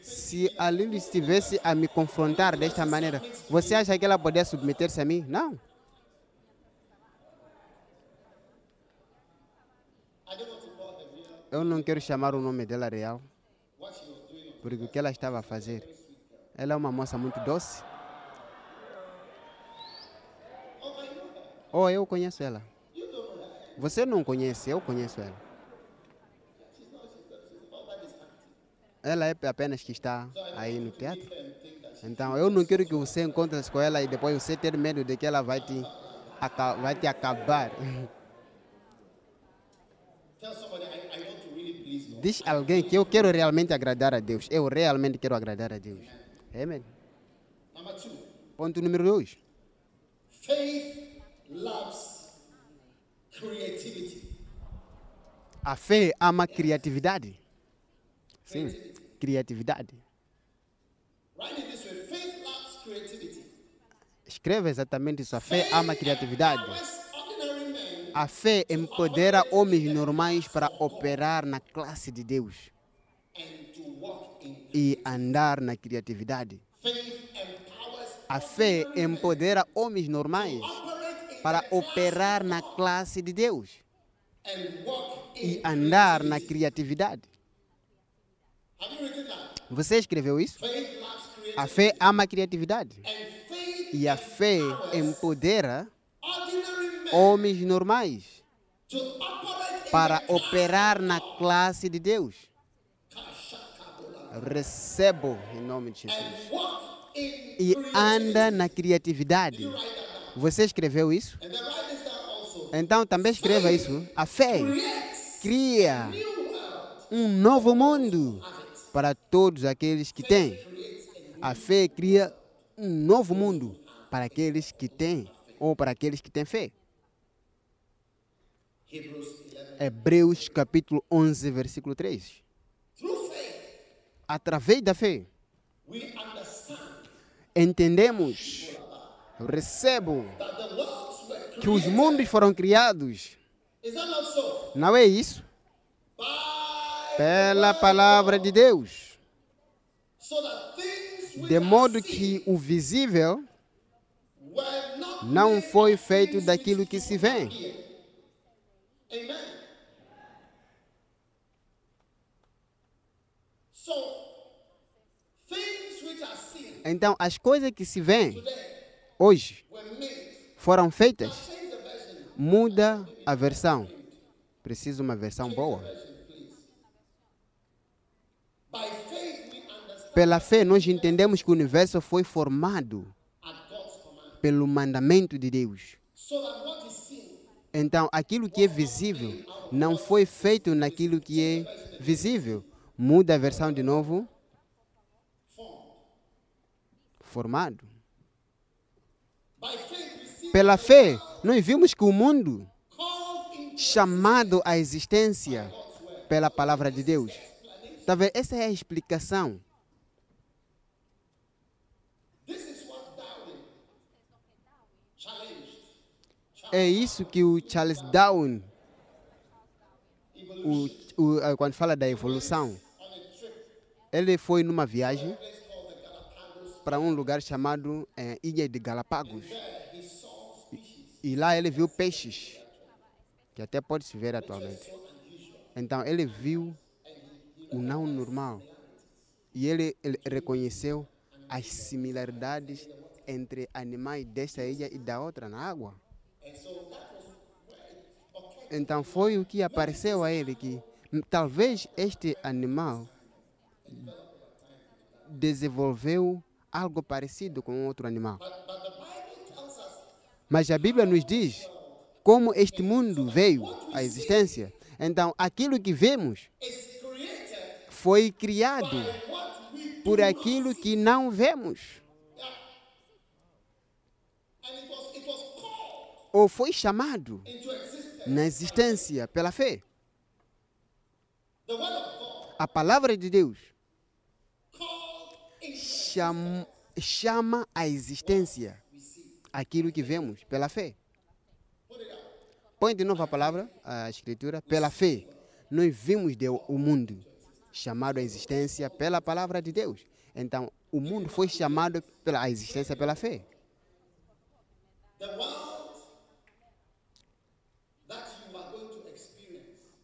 Se a Lily estivesse a me confrontar desta maneira, você acha que ela poderia submeter-se a mim? Não. Eu não quero chamar o nome dela real, porque o que ela estava a fazer. Ela é uma moça muito doce. Oh, eu conheço ela. Você não conhece, eu conheço ela. Ela é apenas que está aí no teatro. Então, eu não quero que você encontre com ela e depois você ter medo de que ela vai te, vai te acabar. [LAUGHS] Diz alguém que eu quero realmente agradar a Deus. Eu realmente quero agradar a Deus. Amém. Ponto número dois. faith loves creativity. A fé ama criatividade. Sim, criatividade. Escreva exatamente isso. A fé ama criatividade. A fé empodera homens normais para operar na classe de Deus e andar na criatividade. A fé empodera homens normais para operar na classe de Deus e andar na criatividade. Você escreveu isso? A fé ama a criatividade e a fé empodera homens normais para operar na classe de Deus. Recebo em nome de Jesus. E anda na criatividade. Você escreveu isso? Então também escreva isso. A fé cria um novo mundo para todos aqueles que têm. A fé cria um novo mundo para aqueles que têm ou para aqueles que têm fé. Hebrews 11 Hebreus capítulo 11, versículo 3. through faith Através da fé, entendemos, recebo que os mundos foram criados. Não é isso? Pela palavra de Deus. De modo que o visível não foi feito daquilo que se vê. Então, as coisas que se vêem hoje foram feitas. Muda a versão. Preciso uma versão boa. Pela fé, nós entendemos que o universo foi formado pelo mandamento de Deus. Então, aquilo que é visível não foi feito naquilo que é visível. Muda a versão de novo. Formado. Pela fé, nós vimos que o mundo chamado à existência pela palavra de Deus. Tá vendo? Essa é a explicação. É isso que o Charles Darwin, o, o, eh, quando fala da evolução, ele foi numa viagem para um lugar chamado eh, Ilha de Galápagos. E, e lá ele viu peixes, que até pode se ver atualmente. Então ele viu o não normal. E ele, ele reconheceu as similaridades entre animais desta ilha e da outra na água. Então foi o que apareceu a ele que talvez este animal desenvolveu algo parecido com outro animal. Mas a Bíblia nos diz como este mundo veio à existência. Então aquilo que vemos foi criado por aquilo que não vemos ou foi chamado na existência pela fé. A palavra de Deus chama, à existência aquilo que vemos pela fé. Põe de novo a palavra, a escritura, pela fé. Nós vimos o mundo chamado à existência pela palavra de Deus. Então, o mundo foi chamado pela existência pela fé.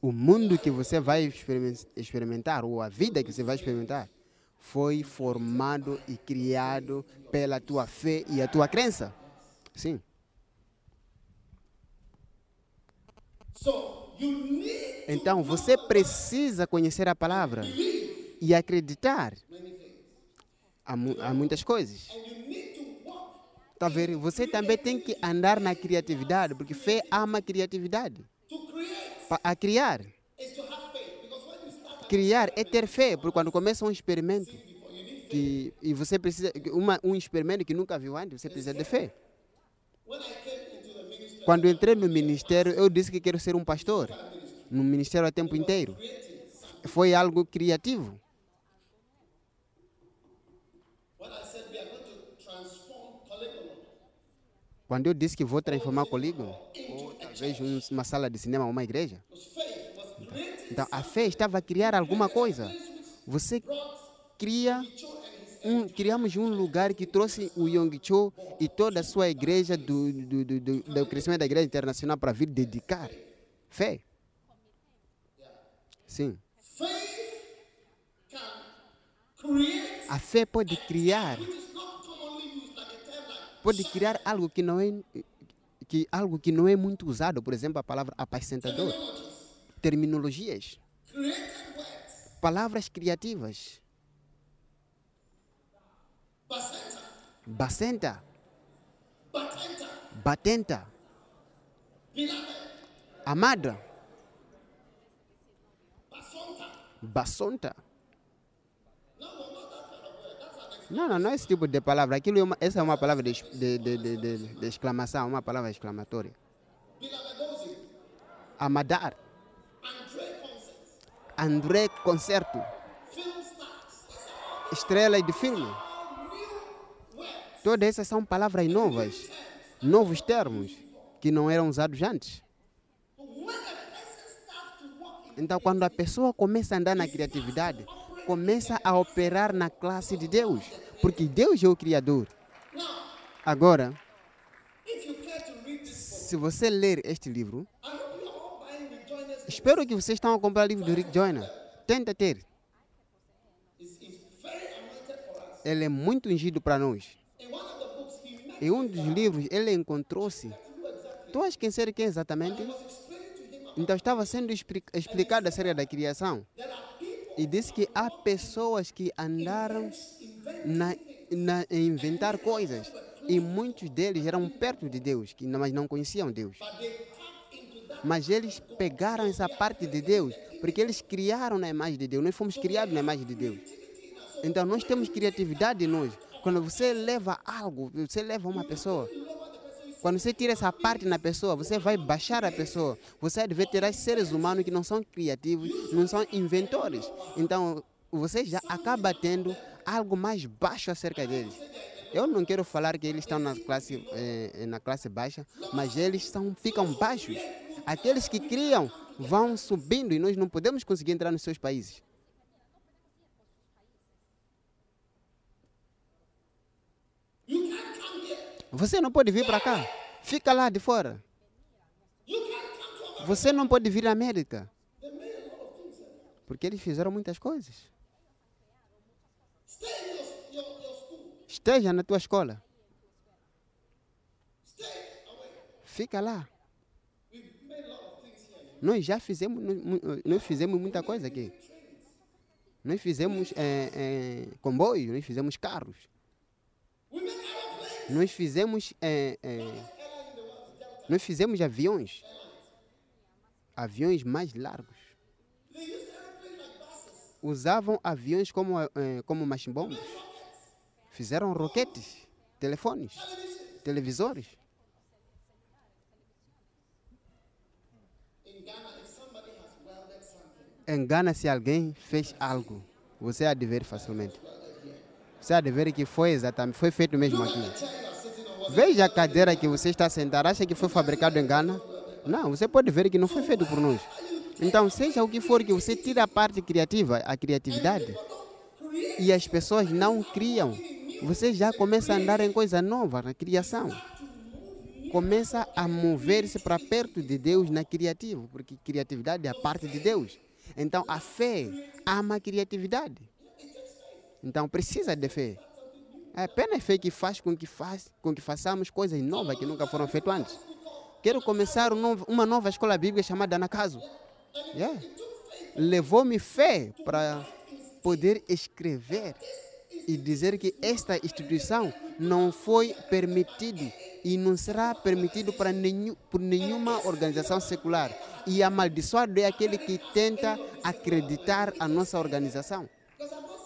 O mundo que você vai experimen- experimentar, ou a vida que você vai experimentar, foi formado e criado pela tua fé e a tua crença. Sim. Então você precisa conhecer a palavra e acreditar a, mu- a muitas coisas. Você também tem que andar na criatividade, porque fé ama criatividade. to create Pa- A criar. Criar é ter fé, porque quando começa um experimento que, e você precisa uma, um experimento que nunca viu antes, você precisa de fé. Quando entrei no ministério, eu disse que quero ser um pastor, no ministério a tempo inteiro. Foi algo criativo. Quando eu disse que vou transformar o polígono, ou talvez um- uma sala de cinema, uma igreja, então a fé estava a criar alguma coisa. Você cria um, criamos um lugar que trouxe o Yong Cho e toda a sua igreja do, do, do, do, do crescimento da igreja internacional para vir dedicar fé. Sim. A fé pode criar, pode criar algo que não é que algo que não é muito usado, por exemplo, a palavra apacentador. Terminologias, palavras criativas. Basenta. Bacenta, batenta. Batenta, beloved amada, basonta. Basonta. Não, não, não é esse tipo de palavra. Aquilo é uma, essa é uma palavra de, de, de, de, de, exclamação, uma palavra exclamatória. Amadar, André Concerto, estrela de filme. Todas essas são palavras novas, novos termos que não eram usados antes. Então, quando a pessoa começa a andar na criatividade, começa a operar na classe de Deus, porque Deus é o Criador. Agora, se você ler este livro, espero que vocês estão a comprar o livro do Rick Joyner. Tenta ter. Ele é muito ungido para nós. In one of the books he met E um dos livros ele encontrou-se. Tu achas quem ser quem exatamente? Então estava sendo expli- explicada acerca da criação. E disse que há pessoas que andaram na, na, a inventar coisas. E muitos deles eram perto de Deus, que mas não conheciam Deus. Mas eles pegaram essa parte de Deus, porque eles criaram na imagem de Deus. Nós fomos criados na imagem de Deus. Então nós temos criatividade em nós. Quando você leva algo, você leva uma pessoa. Quando você tira essa parte na pessoa, você vai baixar a pessoa. Você deve ter seres humanos que não são criativos, não são inventores. Então você já acaba tendo algo mais baixo acerca deles. Eu não quero falar que eles estão na classe, eh, na classe baixa, mas eles são, ficam baixos. Aqueles que criam vão subindo e nós não podemos conseguir entrar nos seus países. Você não pode vir para cá. Fica lá de fora. Você não pode vir à América. Porque eles fizeram muitas coisas. Esteja na tua escola. Fica lá. Nós já fizemos, nós fizemos muita coisa aqui. Nós fizemos eh, eh, comboios, nós fizemos carros. Nós fizemos, eh, eh, nós fizemos aviões, aviões mais largos. Usavam aviões como, eh, como machimbombos. Fizeram roquetes, telefones, televisores. Engana se alguém fez algo. Você há de ver facilmente. Há de ver que foi exatamente, foi feito mesmo aqui. Veja a cadeira que você está sentado, acha que foi fabricado em Gana? Não, você pode ver que não foi feito por nós. Então, seja o que for que você tira a parte criativa, a criatividade, e as pessoas não criam, você já começa a andar em coisa nova, na criação. Começa a mover-se para perto de Deus na criativa, porque criatividade é a parte de Deus. Então, a fé ama a criatividade. Então, precisa de fé. É apenas fé que faz com que, faz, com que façamos coisas novas que nunca foram feitas antes. Quero começar um uma nova escola bíblica chamada Nakaso. Yeah. Levou-me fé para poder escrever e dizer que esta instituição não foi permitida e não será permitido para nenhum, por nenhuma organização secular. E amaldiçoado é aquele que tenta acreditar a nossa organização.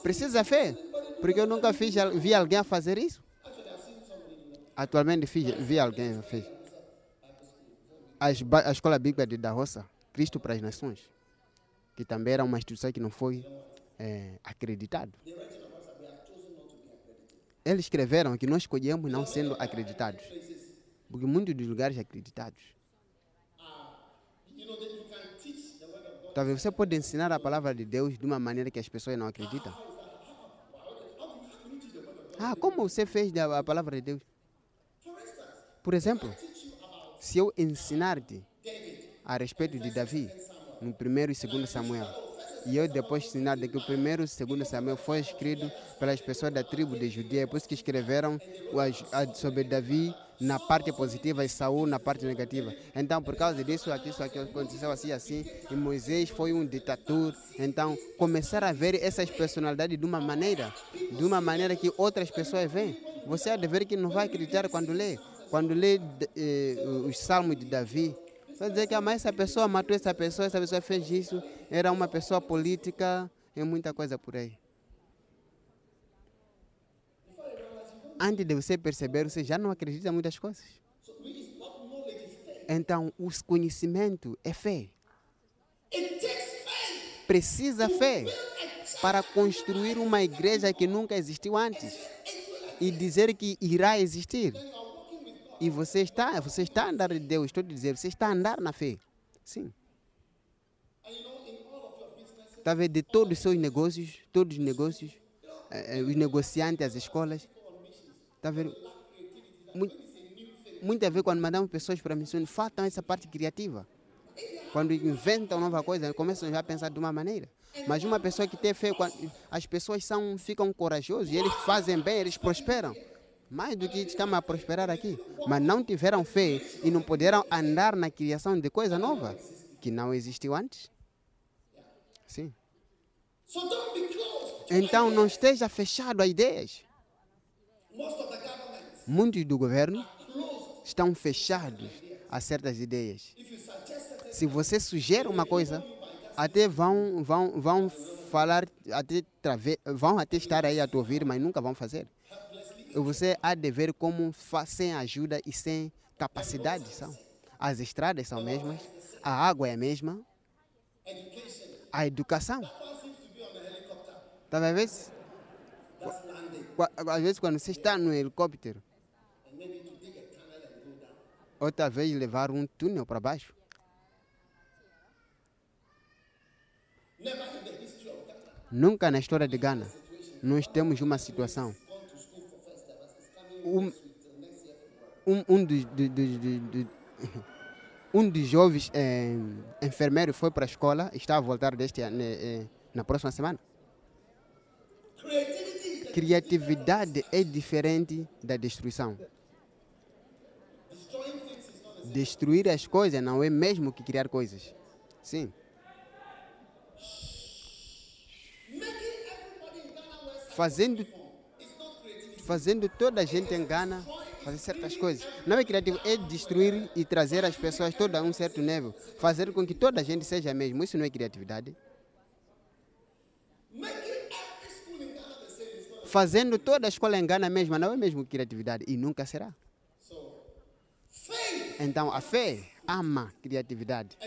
Precisa fé, porque eu nunca fiz, vi alguém fazer isso. Atualmente fiz, vi alguém fez. A, escola bíblica de da Roça, Cristo para as Nações, que também era uma instituição que não foi eh, acreditado. Eles escreveram que nós escolhemos não sendo acreditados, porque muitos dos lugares acreditados. Talvez você pode ensinar a palavra de Deus de uma maneira que as pessoas não acreditam. Ah, como você fez da- palavra de Deus? Por exemplo, se eu ensinar-te a respeito de Davi, no primeiro e segundo Samuel, e eu depois ensinar de que o primeiro e segundo Samuel foi escrito pelas pessoas da tribo de Judeia, por isso que escreveram sobre Davi na parte positiva e Saul na parte negativa. Então, por causa disso, aqui, isso aqui aconteceu assim, assim, e Moisés foi um ditador. Então, começar a ver essas personalidades de uma maneira, de uma maneira que outras pessoas veem. Você há de ver que não vai acreditar quando lê. Quando lê eh, os salmos de Davi, vai dizer que ah, mas essa pessoa matou essa pessoa, essa pessoa fez isso, era uma pessoa política e muita coisa por aí. Antes de você perceber, você já não acredita em muitas coisas. Então, o conhecimento é fé. Precisa fé para construir uma igreja que nunca existiu antes e dizer que irá existir. E você está, você está a andar de Deus, estou a dizer, você está a andar na fé. Sim. Ver de todos os seus negócios, todos os negócios, eh, eh, os negociantes, as escolas. Está a ver? Muito, muito a ver quando mandamos pessoas para a missão, faltam essa parte criativa. Quando inventam nova coisa, começam já a pensar de uma maneira. Mas uma pessoa que tem fé, as pessoas são, ficam corajosas e eles fazem bem, eles prosperam. mais do que estamos a prosperar aqui. Mas não tiveram fé e não puderam andar na criação de coisa nova que não existiu antes. Sim. Então não esteja fechado a ideias. Muitos do governo estão fechados a certas ideias. Se você sugere uma coisa, até vão, vão, vão falar, até vão até estar aí a te ouvir, mas nunca vão fazer. Você há de ver como sem ajuda e sem capacidade são. As estradas são mesmas, a água é a mesma, a educação. one Às vezes, quando você está no helicóptero, outra vez levar um túnel para baixo. Nunca na história de Gana nós temos uma situação. Um, um, um dos, do- do- do- do- [LAUGHS] um dos jovens eh, enfermeiros foi para a escola, está a voltar deste, eh, na próxima semana. Criatividade é diferente da destruição. Destruir as coisas não é mesmo que criar coisas. Sim. Fazendo, fazendo toda a gente em Gana fazer certas coisas. Não é criativo, é destruir e trazer as pessoas todas a um certo nível. Fazer com que toda a gente seja mesmo. Isso não é criatividade. Fazendo toda a escola em Gana mesma não é mesmo criatividade. E nunca será. Então a fé ama criatividade.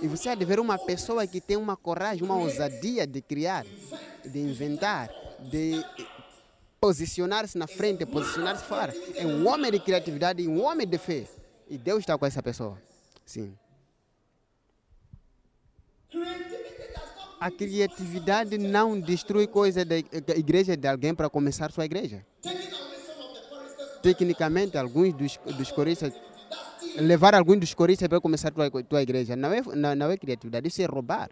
E você há de ver uma pessoa que tem uma coragem, uma ousadia de criar, de inventar, de posicionar-se na frente, posicionar-se fora. É um homem de criatividade e um homem de fé. E Deus está com essa pessoa. Sim. A criatividade não destrui coisa da igreja de alguém para começar sua igreja. Tecnicamente, alguns dos, dos coristas, levar alguns dos coristas para começar tua, tua igreja, não é, não, não é criatividade, isso é roubar.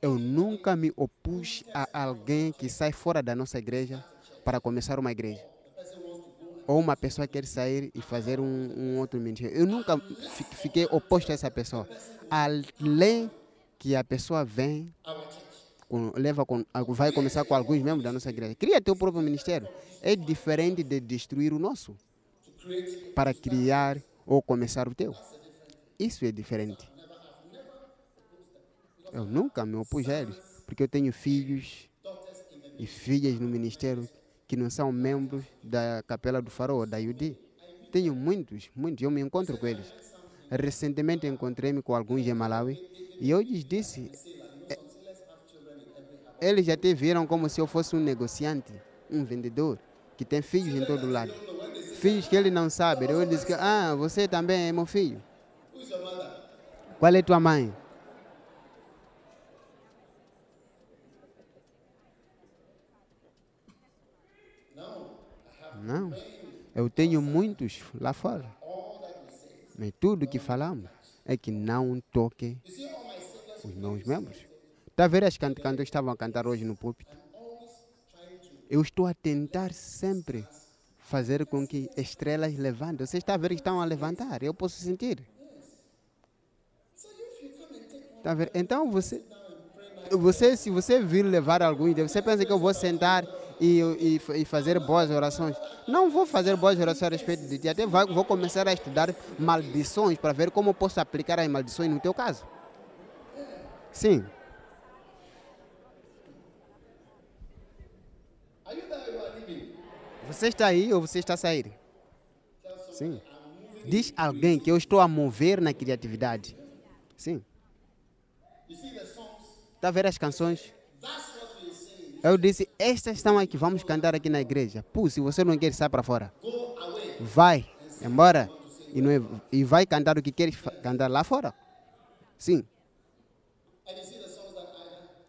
Eu nunca me opus a alguém que sai fora da nossa igreja para começar uma igreja. Ou uma pessoa quer sair e fazer um, um outro ministério. Eu nunca fi- fiquei oposto a essa pessoa. Além que a pessoa vem, com- leva com, vai começar com alguns membros da nossa igreja. Cria teu próprio ministério. É diferente de destruir o nosso para criar ou começar o teu. Isso é diferente. Eu nunca me opus a eles, porque eu tenho filhos e filhas no ministério que não são membros da Capela do Farol, da UD. Tenho muitos, muitos, eu me encontro com eles. Recentemente encontrei-me com alguns em Malawi e eu lhes disse, eh, eles já te viram como se eu fosse um negociante, um vendedor, que tem filhos em todo lado. Filhos que ele não sabe. Eu disse que, ah, você também é meu filho. Qual é tua mãe? Não. Eu tenho muitos lá fora. Mas tudo que falamos é que não toque os meus membros. Está a ver as que estavam a cantar hoje no púlpito? Eu estou a tentar sempre fazer com que estrelas levantem. Você está a ver que estão a levantar. Eu posso sentir. Tá vendo? Então você, você, se você vir levar alguns, você pensa que eu vou sentar e, e, e fazer boas orações? Não vou fazer boas orações a respeito de ti. Até vou começar a estudar maldições para ver como posso aplicar as maldições no teu caso. Sim. Você está aí ou você está a sair? Sim. Diz alguém que eu estou a mover na criatividade. Sim. Está a ver as canções? Eu disse, estas estão aqui, vamos cantar aqui na igreja. Pô, se você não quer, sai para fora. Vai, embora. E, não é- e vai cantar o que queres cantar lá fora. Sim.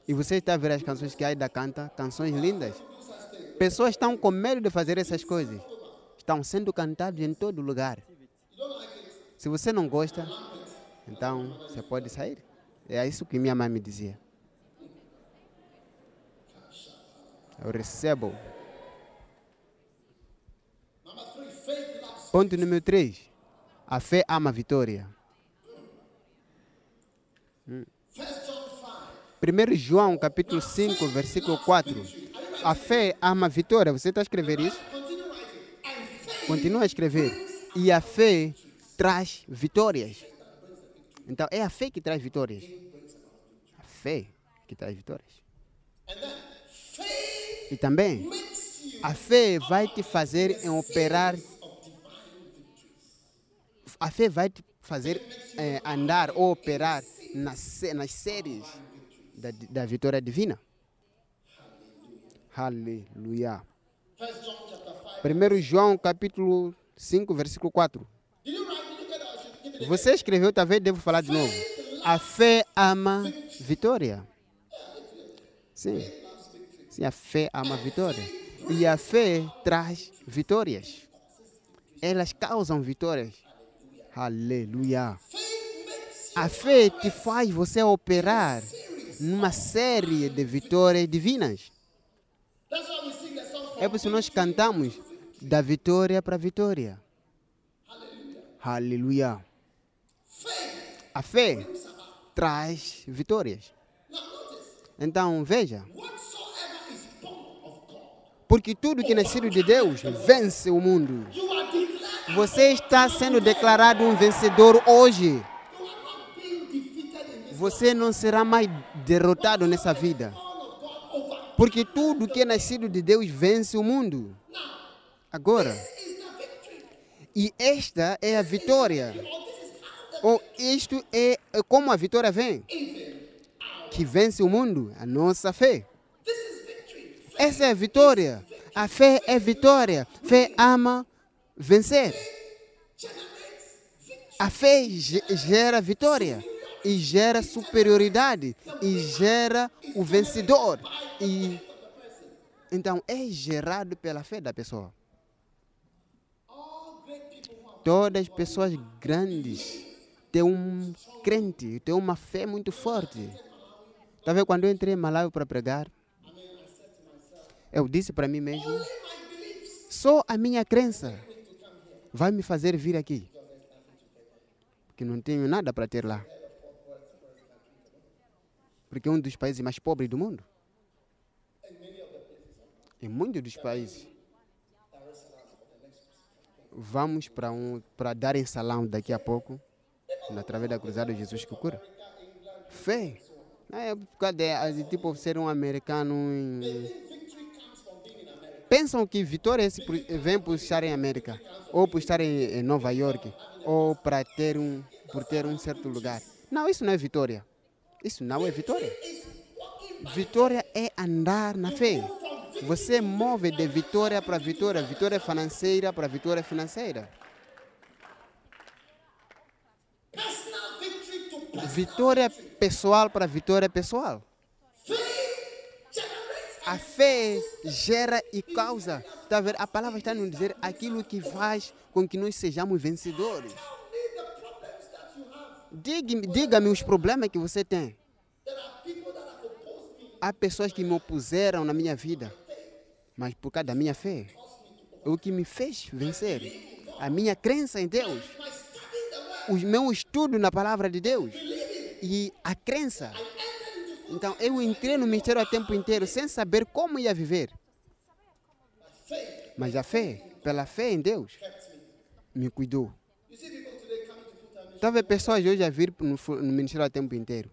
E você está a ver as canções que Aida canta, canções lindas. Pessoas estão com medo de fazer essas coisas. Estão sendo cantadas em todo lugar. Se você não gosta, então você pode sair. É isso que minha mãe me dizia. Eu recebo. Ponto número 3. A fé ama a vitória. Hum. 1 João capítulo 5, versículo 4. A fé ama a vitória. Você está a escrever isso? Continua a escrever. E a fé traz vitórias. Então é a fé que traz vitórias. A fé que traz vitórias. E também a fé vai te fazer em operar. A fé vai te fazer eh, andar ou operar nas, nas séries da, da vitória divina. Aleluia. 1 João capítulo 5, versículo 4. Você escreveu, talvez devo falar de novo. A fé ama vitória. Sim. Sim, a fé ama vitória. E a fé traz vitórias. Elas causam vitórias. Aleluia. A fé te faz você operar numa série de vitórias divinas. É por isso que nós cantamos da vitória para vitória. Aleluia. A fé traz vitórias. Então veja. Porque tudo que é nascido de Deus vence o mundo. Você está sendo declarado um vencedor hoje. Você não será mais derrotado nessa vida. Porque tudo que é nascido de Deus vence o mundo. Agora. E esta é a vitória. Ou isto é como a vitória vem. Que vence o mundo, a nossa fé. Essa é a vitória. A fé é vitória. Fé ama vencer. A fé ge- gera vitória e gera superioridade e gera o vencedor. E então é gerado pela fé da pessoa. Todas as pessoas grandes têm um crente, têm uma fé muito forte. Tá vendo quando eu entrei em Malawi para pregar? Eu disse para mim mesmo: só a minha crença vai me fazer vir aqui. Porque não tenho nada para ter lá. Porque é um dos países mais pobres do mundo. Em muitos dos países. Vamos para um, para dar em salão daqui a pouco, através da Cruzada de Jesus que cura. Fé. É de, de tipo ser um americano. em- Pensam que vitória é vem por estar em América, ou por estar em, em Nova York, ou para ter um, por ter um certo lugar. Não, isso não é vitória. Isso não é vitória. Vitória é andar na fé. Você move de vitória para vitória, vitória financeira para vitória financeira. Vitória pessoal para vitória pessoal. A fé gera e causa. Tá a ver? A palavra está nos dizer aquilo que faz com que nós sejamos vencedores. Diga-me os problemas que você tem. Há pessoas que me opuseram na minha vida, mas por causa da minha fé, o que me fez vencer. A minha crença em Deus, o meu estudo na palavra de Deus e a crença. Então eu entrei no ministério a tempo inteiro sem saber como ia viver. Mas a fé, pela fé em Deus, me cuidou. Talvez pessoas hoje a vir no, no ministério a tempo inteiro.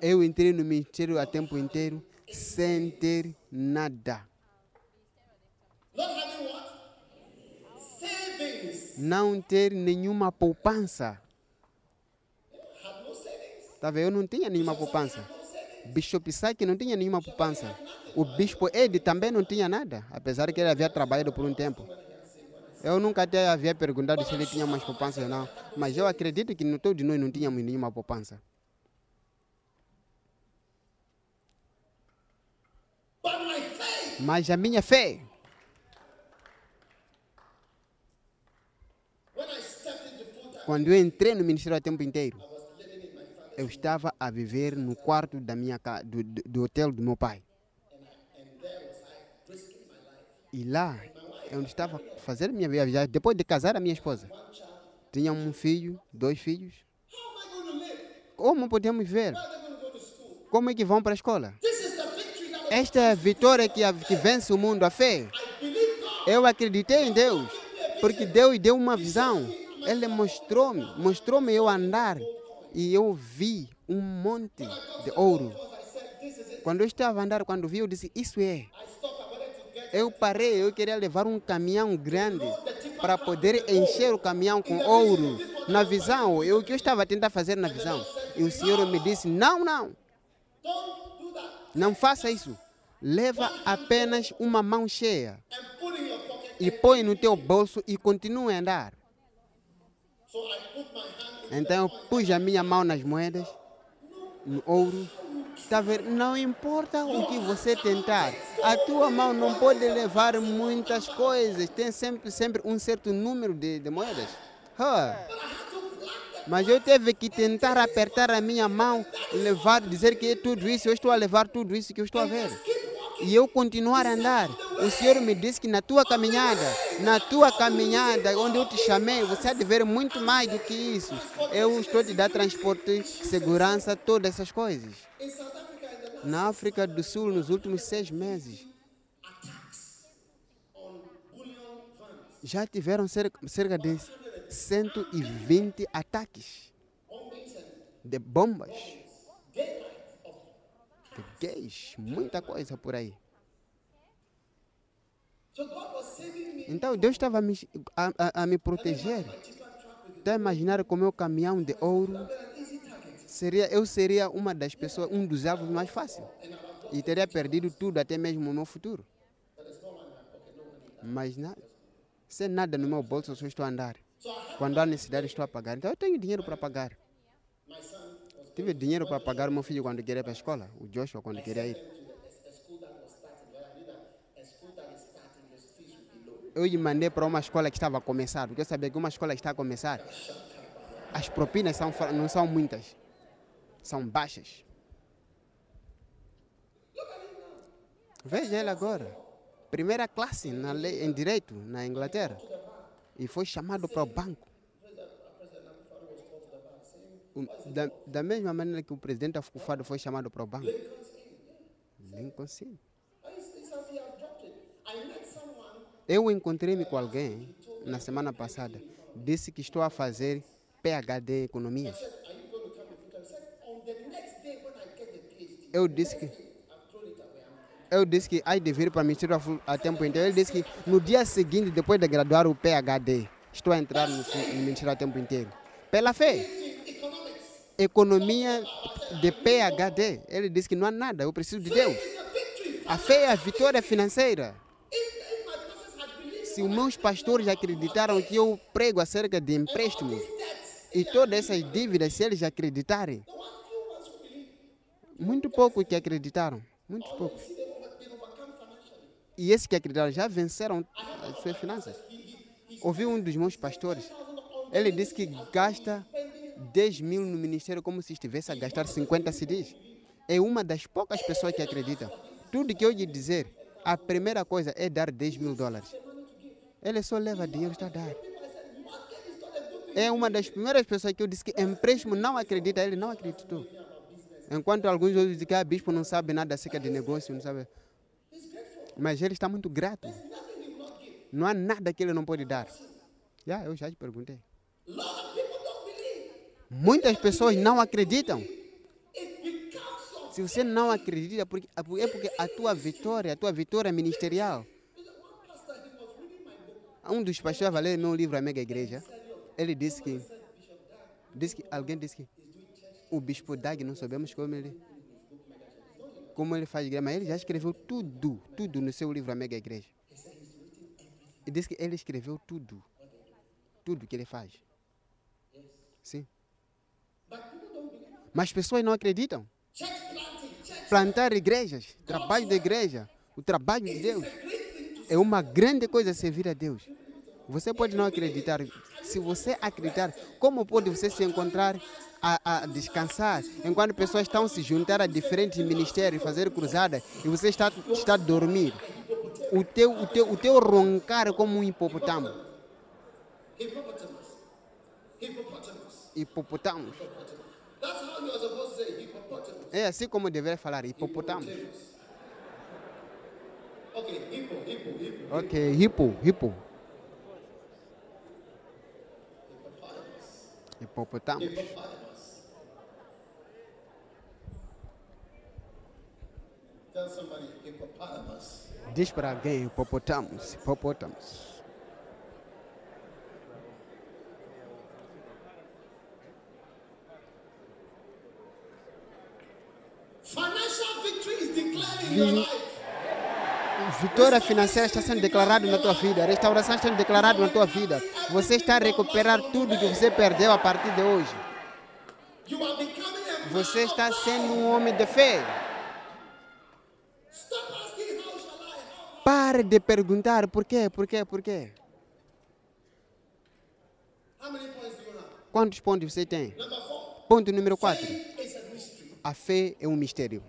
Eu entrei no ministério a tempo inteiro sem ter nada. Não ter nenhuma poupança. Tá? Eu não tinha nenhuma poupança. Bishop Saki não tinha nenhuma poupança. O Bispo Ed também não tinha nada, apesar que ele havia trabalhado por um tempo. Eu nunca até havia perguntado se ele tinha mais poupança ou não, mas eu acredito que no todos nós não tínhamos nenhuma poupança. Mas a minha fé, quando eu entrei no ministério a tempo inteiro, eu estava a viver no quarto da minha do, do, do hotel do meu pai. E lá onde estava a fazer minha viagem, depois de casar a minha esposa. Tinha um filho, dois filhos. Como podemos ver? Como é que vão para a escola? Esta é a vitória que, que vence o mundo, a fé. Eu acreditei em Deus, porque Deus deu uma visão. Ele mostrou-me, mostrou-me eu andar e eu vi um monte de ouro. Quando eu estava a andar, quando vi, eu disse: Isso é. Eu parei, eu queria levar um caminhão grande para poder encher o caminhão com ouro. Na visão, eu, o que eu estava a tentar fazer na visão. E o Senhor me disse: Não, não, não faça isso. Leva apenas uma mão cheia e põe no teu bolso e continue a andar. Então pus a minha mão nas moedas, no ouro. A ver? Não importa o que você tentar, a tua mão não pode levar muitas coisas. Tem sempre, sempre um certo número de, de moedas. Ah. Mas eu tive que tentar apertar a minha mão, levar, dizer que é tudo isso, eu estou a levar tudo isso que eu estou a ver. E eu continuar a andar. O Senhor me disse que na tua caminhada, na tua caminhada, onde eu te chamei, você há de ver muito mais do que isso. Eu estou te dar transporte, segurança, todas essas coisas. Na África do Sul, nos últimos seis meses, já tiveram cerca de 120 ataques de bombas, gays, muita coisa por aí. Então Deus estava a a, a- me proteger. Está a imaginar com meu caminhão de ouro? Seria, eu seria uma das pessoas, um dos alvos mais fáceis. E teria perdido tudo, até mesmo o meu futuro. Mas nada. Sem nada no meu bolso, eu só estou a andar. Quando há necessidade, estou a pagar. Então eu tenho dinheiro para pagar. Tive dinheiro para pagar meu filho quando queria para a escola, o Joshua quando queria ir. eu lhe mandei para uma escola que estava a começar, porque eu sabia que uma escola que está a começar, as propinas são, não são muitas, são baixas. Veja ele agora, primeira classe na lei, em direito na Inglaterra, e foi chamado para o banco. Da, da mesma maneira que o presidente Afukufado foi chamado para o banco. Lincoln someone Eu encontrei-me com alguém na semana passada, disse que estou a fazer PhD em economia. Eu disse que eu disse que ai de vir para o Ministério a tempo inteiro. Ele disse que no dia seguinte, depois de graduar o PhD, estou a entrar no, no Ministério a tempo inteiro. Pela fé. Economia de PhD. Ele disse que não há nada, eu preciso de Deus. A fé é a vitória financeira. Se os meus pastores acreditaram que eu prego acerca de empréstimos e todas essas dívidas, se eles acreditarem, muito poucos que acreditaram, muito financially. E esses que acreditaram já venceram as suas finanças. Ouvi um dos meus pastores, ele disse que gasta 10 mil no ministério como se estivesse a gastar 50 CDs. É uma das poucas pessoas que acreditam. Tudo que eu lhe dizer, a primeira coisa é dar 10 mil dólares. Ele só leva dinheiro está a dar. É uma das primeiras pessoas que eu disse que empréstimo não acredita, ele não acreditou. Enquanto alguns outros dizem que a bispo não sabe nada acerca de negócio, não sabe. Mas ele está muito grato. Não há nada que ele não pode dar. Já, eu já te perguntei. lot of people don't believe. Muitas pessoas não acreditam. Se você não acredita, porque- é porque a tua vitória, a tua vitória ministerial. Um dos pastores vai ler meu livro A Mega Igreja. Ele disse que, disse que alguém disse que o bispo Dag, não sabemos como ele, como ele faz igreja, mas ele já escreveu tudo, tudo no seu livro A Mega Igreja. E disse que ele escreveu tudo, tudo que ele faz. Sim. Mas as pessoas não acreditam. Plantar igrejas, trabalho da igreja, o trabalho de Deus. É uma grande coisa servir a Deus. Você pode não acreditar. Se você acreditar, como pode você se encontrar a, a descansar enquanto pessoas estão se juntar a diferentes ministérios, fazer cruzada e você está, está a dormir? o teu, o teu, o teu roncar é como um hipopotamo. Hippopotamus. Hippopotamus. É assim como deveria falar, hippo. Ok, hipo, hipo. Hipopotamo. Hippopotamus. Tell somebody hippopotamus. Diz para alguém, hipopotamos, hipopotamos. Vitória financeira está sendo declarada na tua vida, restauração está sendo declarada na tua vida. Você está a recuperar tudo que você perdeu a partir de hoje. Você está sendo um homem de fé. Pare de perguntar por quê, por quê, por quê. Quantos pontos você tem? Ponto número 4. A fé é um mistério.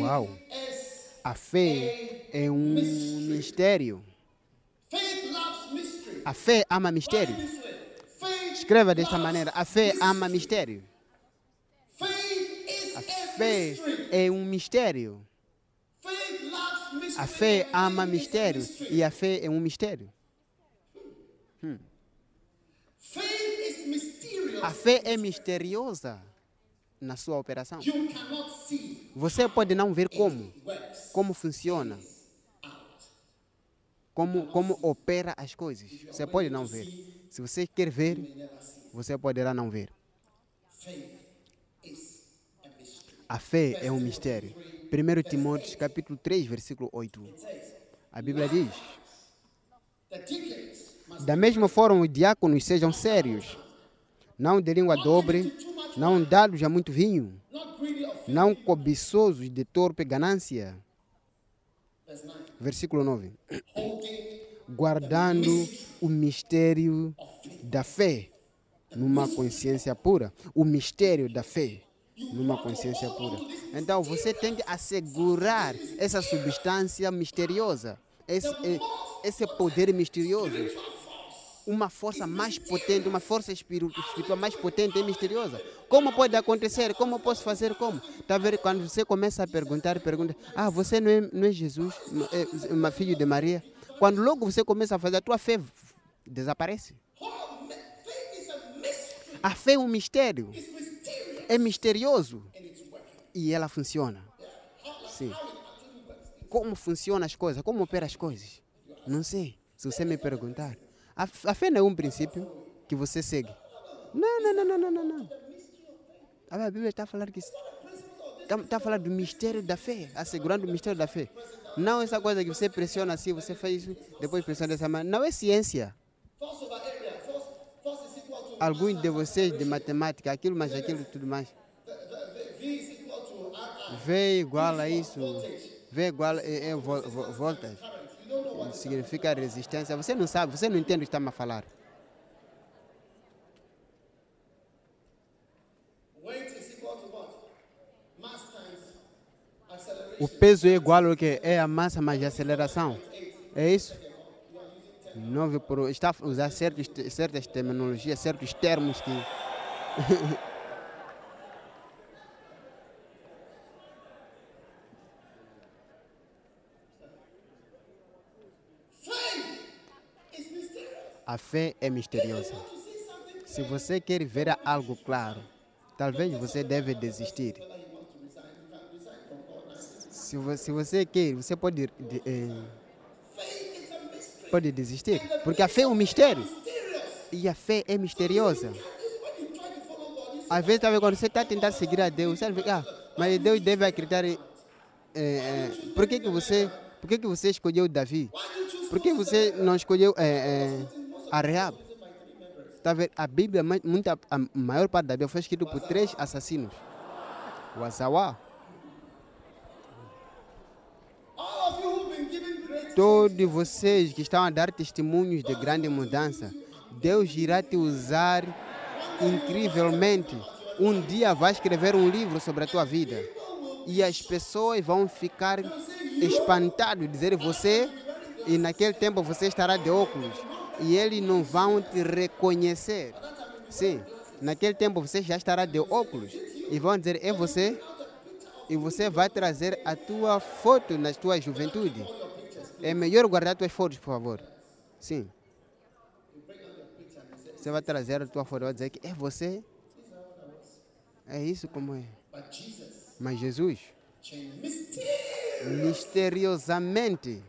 Uau. A fé é um mistério. A fé ama mistério. Escreva desta maneira: a fé ama mistério. A fé é um mistério. A fé ama mistério e a fé é um mistério. Mysterious. A fé é misteriosa na sua operação. Você pode não ver como, como funciona, como, como opera as coisas. Você pode não ver. Se você quer ver, você poderá não ver. A fé é um mistério. 1 Timóteo capítulo 3, versículo 8. A Bíblia diz: Da mesma forma, os diáconos sejam sérios, não de língua dobre, não dados a muito vinho, não cobiçosos de torpe ganância. verse 9. Versículo 9. Holding Guardando o mistério da fé numa consciência pura. O mistério da fé numa consciência pura. Então você tem que assegurar essa substância misteriosa, esse, esse poder misterioso. Uma força mais potente, uma força espiritu- espiritual mais potente e misteriosa. Como pode acontecer? Como posso fazer? Como? Tá vendo? Quando você começa a perguntar, pergunta: Ah, você não é, não é Jesus, é uma filho de Maria? Quando logo você começa a fazer, a tua fé desaparece. a fé é um mistério, é misterioso e ela funciona. Sim. Como funcionam as coisas? Como opera as coisas? Não sei. Se você me perguntar. A, a fé não é um princípio que você segue. Não, não, não, não, não, não. A Bíblia está a falar que está a falar do mistério da fé, assegurando o mistério da fé. Não essa coisa que você pressiona assim, você faz isso, depois pressiona dessa maneira. Não é ciência. Alguns de vocês de matemática, aquilo mais aquilo tudo mais. V é igual a isso. V é igual a é, vo- voltas. Significa resistência. Você não sabe, você não entende o que estamos a falar. O peso é igual ao que? É a massa mais a aceleração. É isso? 9 por Está a usar certos, certas terminologias, certos termos que. A fé é misteriosa. Se você quer ver algo claro, talvez você deve desistir. Se vo- se você quer, você pode, de- eh, faith is a mystery. Pode desistir. Porque a fé é um mistério. E a fé é misteriosa. Às vezes, quando você está tentando seguir a Deus, fica, ah, mas Deus deve acreditar eh, eh, por que, que você. Por que, que você escolheu Davi? Por que você não escolheu eh, eh, a Reab? Tá? A Bíblia, muita, a maior parte da Bíblia foi escrita por três assassinos. O Azawá, todos vocês que estão a dar testemunhos de grande mudança, Deus irá te usar incrivelmente. Um dia vai escrever um livro sobre a tua vida e as pessoas vão ficar espantadas, dizer você e naquele tempo você estará de óculos e eles não vão te reconhecer. Sim, naquele tempo você já estará de óculos e vão dizer é você e você vai trazer a tua foto na tua juventude. É melhor guardar tuas fotos, por favor. Sim. Você vai trazer a tua foto, vai dizer que é você. É isso como é. Mas Jesus, misteriosamente?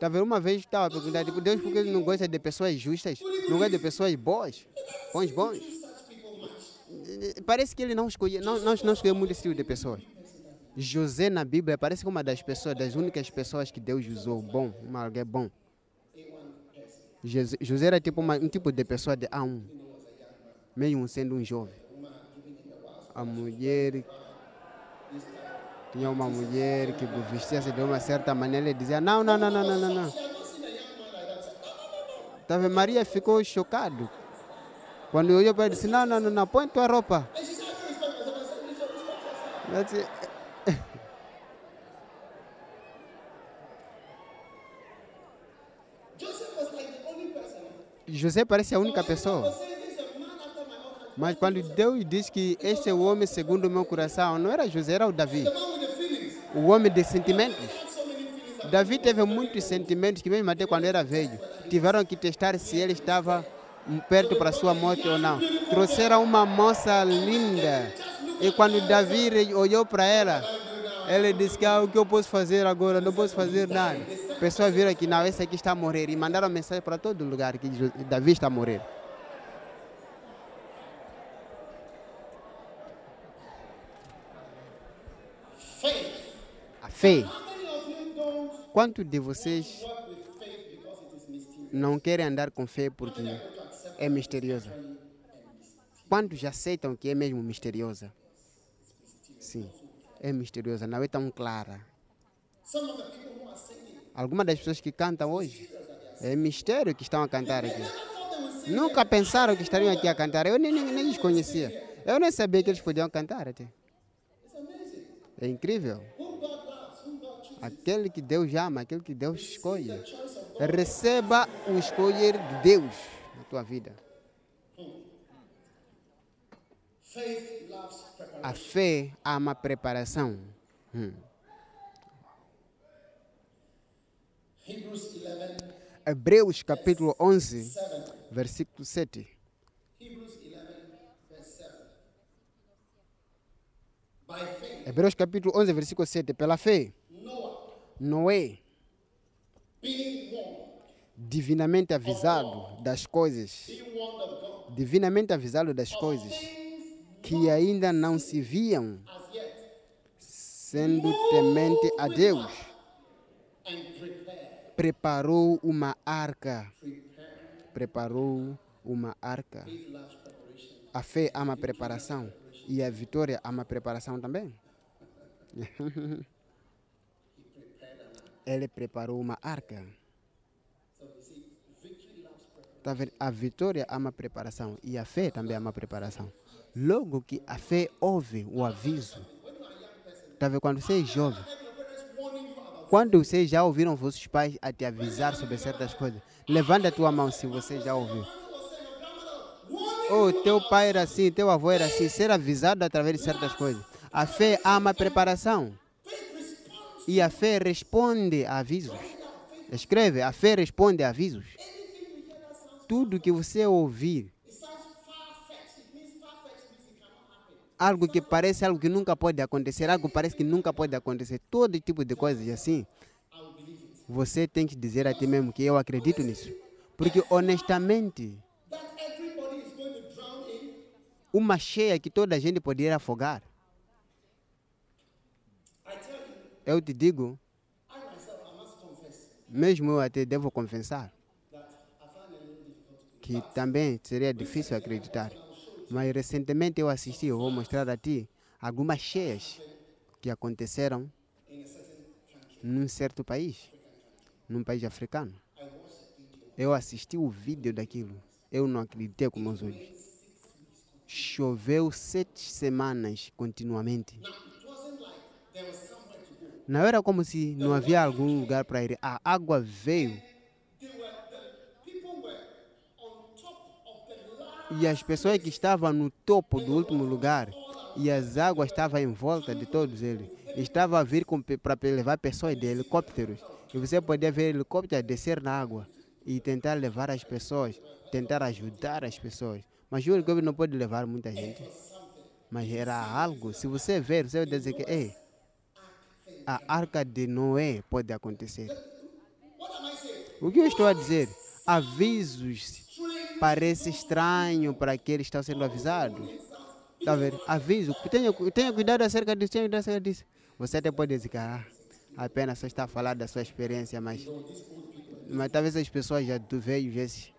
Tá vendo? Uma vez estava perguntando, tipo, Deus, por que não gosta de pessoas justas? Não gosta de pessoas boas? Bons, bons? Parece que ele não escolheu, não, não, não escolheu muito esse tipo de pessoas. José na Bíblia parece que uma das pessoas, das únicas pessoas que Deus usou bom, uma alguém bom. José, era tipo uma, um tipo de pessoa de A1, mesmo sendo um jovem. A mulher tinha uma mulher que vestia-se de uma certa maneira e dizia não, não, não, não, não, não, não. Vendo? Maria ficou chocado quando olhou para ele disse não, não, não, não, põe tua roupa. Disse, José parece a única pessoa. Mas quando Deus diz que este é o homem segundo o meu coração, não era José, era o Davi. O homem de sentimentos. Davi teve muitos sentimentos que mesmo até quando era velho, tiveram que testar se ele estava perto para sua morte ou não. Trouxeram uma moça linda. E quando Davi olhou para ela, ele disse que ah, o que eu posso fazer agora? Não posso fazer nada. Pessoas viram que não, esse aqui está a morrer e mandaram mensagem para todo lugar que Davi está a morrer. A fé. Quanto de vocês não querem andar com fé porque é misteriosa? Quantos aceitam que é mesmo misteriosa? Sim, é misteriosa, não é tão clara. Algumas das pessoas que cantam hoje é mistério que estão a cantar aqui. Nunca pensaram que estariam aqui a cantar. Eu nem, nem, nem os conhecia. Eu nem sabia que eles podiam cantar até. É incrível. Aquele que Deus ama, aquele que Deus escolhe. Receba o escolher de Deus na tua vida. A fé ama preparação. Hum. Hebrews 11, Hebreus capítulo 11, 7. versículo 7. Hebrews 11, verse 7. By faith, Hebreus capítulo 11, versículo 7. Pela fé, Noé, divinamente avisado das coisas, divinamente avisado das coisas que ainda não se viam, sendo temente a Deus. Preparou uma arca. Preparou uma arca. A fé ama preparação e a vitória ama preparação também. [LAUGHS] Ele preparou uma arca. Tá vendo? A vitória ama preparação e a fé também ama preparação. Logo que a fé ouve o aviso. Tá vendo? Quando você é jovem, quando vocês já ouviram vossos pais a te avisar sobre certas coisas, levanta a tua mão se você já ouviu. Oh, teu pai era assim, teu avô era assim, ser avisado através de certas coisas. A fé ama preparação. E a fé responde a avisos. Escreve, a fé responde a avisos. Tudo que você ouvir, algo que parece algo que nunca pode acontecer, algo parece que nunca pode acontecer, todo tipo de coisas assim, você tem que dizer a ti mesmo que eu acredito nisso. Porque honestamente, uma cheia que toda a gente poderia afogar. Eu te digo, mesmo eu até devo confessar, que também seria difícil acreditar. Mas recentemente eu assisti, eu vou mostrar a ti algumas cheias que aconteceram num certo país. num país africano. Eu assisti o vídeo daquilo. Eu não acreditei com meus olhos. Choveu sete semanas continuamente. Não era como se não havia algum lugar para ir. A água veio e as pessoas que estavam no topo do último lugar e as águas estavam em volta de todos eles. Estava a vir para levar pessoas de helicópteros. E você podia ver helicópteros descer na água e tentar levar as pessoas, tentar ajudar as pessoas. Mas o helicóptero não pode levar muita gente. Mas era algo, se você ver, você vai dizer que Ei, a arca de Noé pode acontecer. O que eu estou a dizer? Avisos parece estranho para aqueles que estão sendo avisados. Está a ver? Aviso. Tenha, tenha cuidado acerca disso, tenha cuidado acerca disso. Você até pode dizer que ah, apenas só está a falar da sua experiência, mas, mas talvez as pessoas já do veio esses.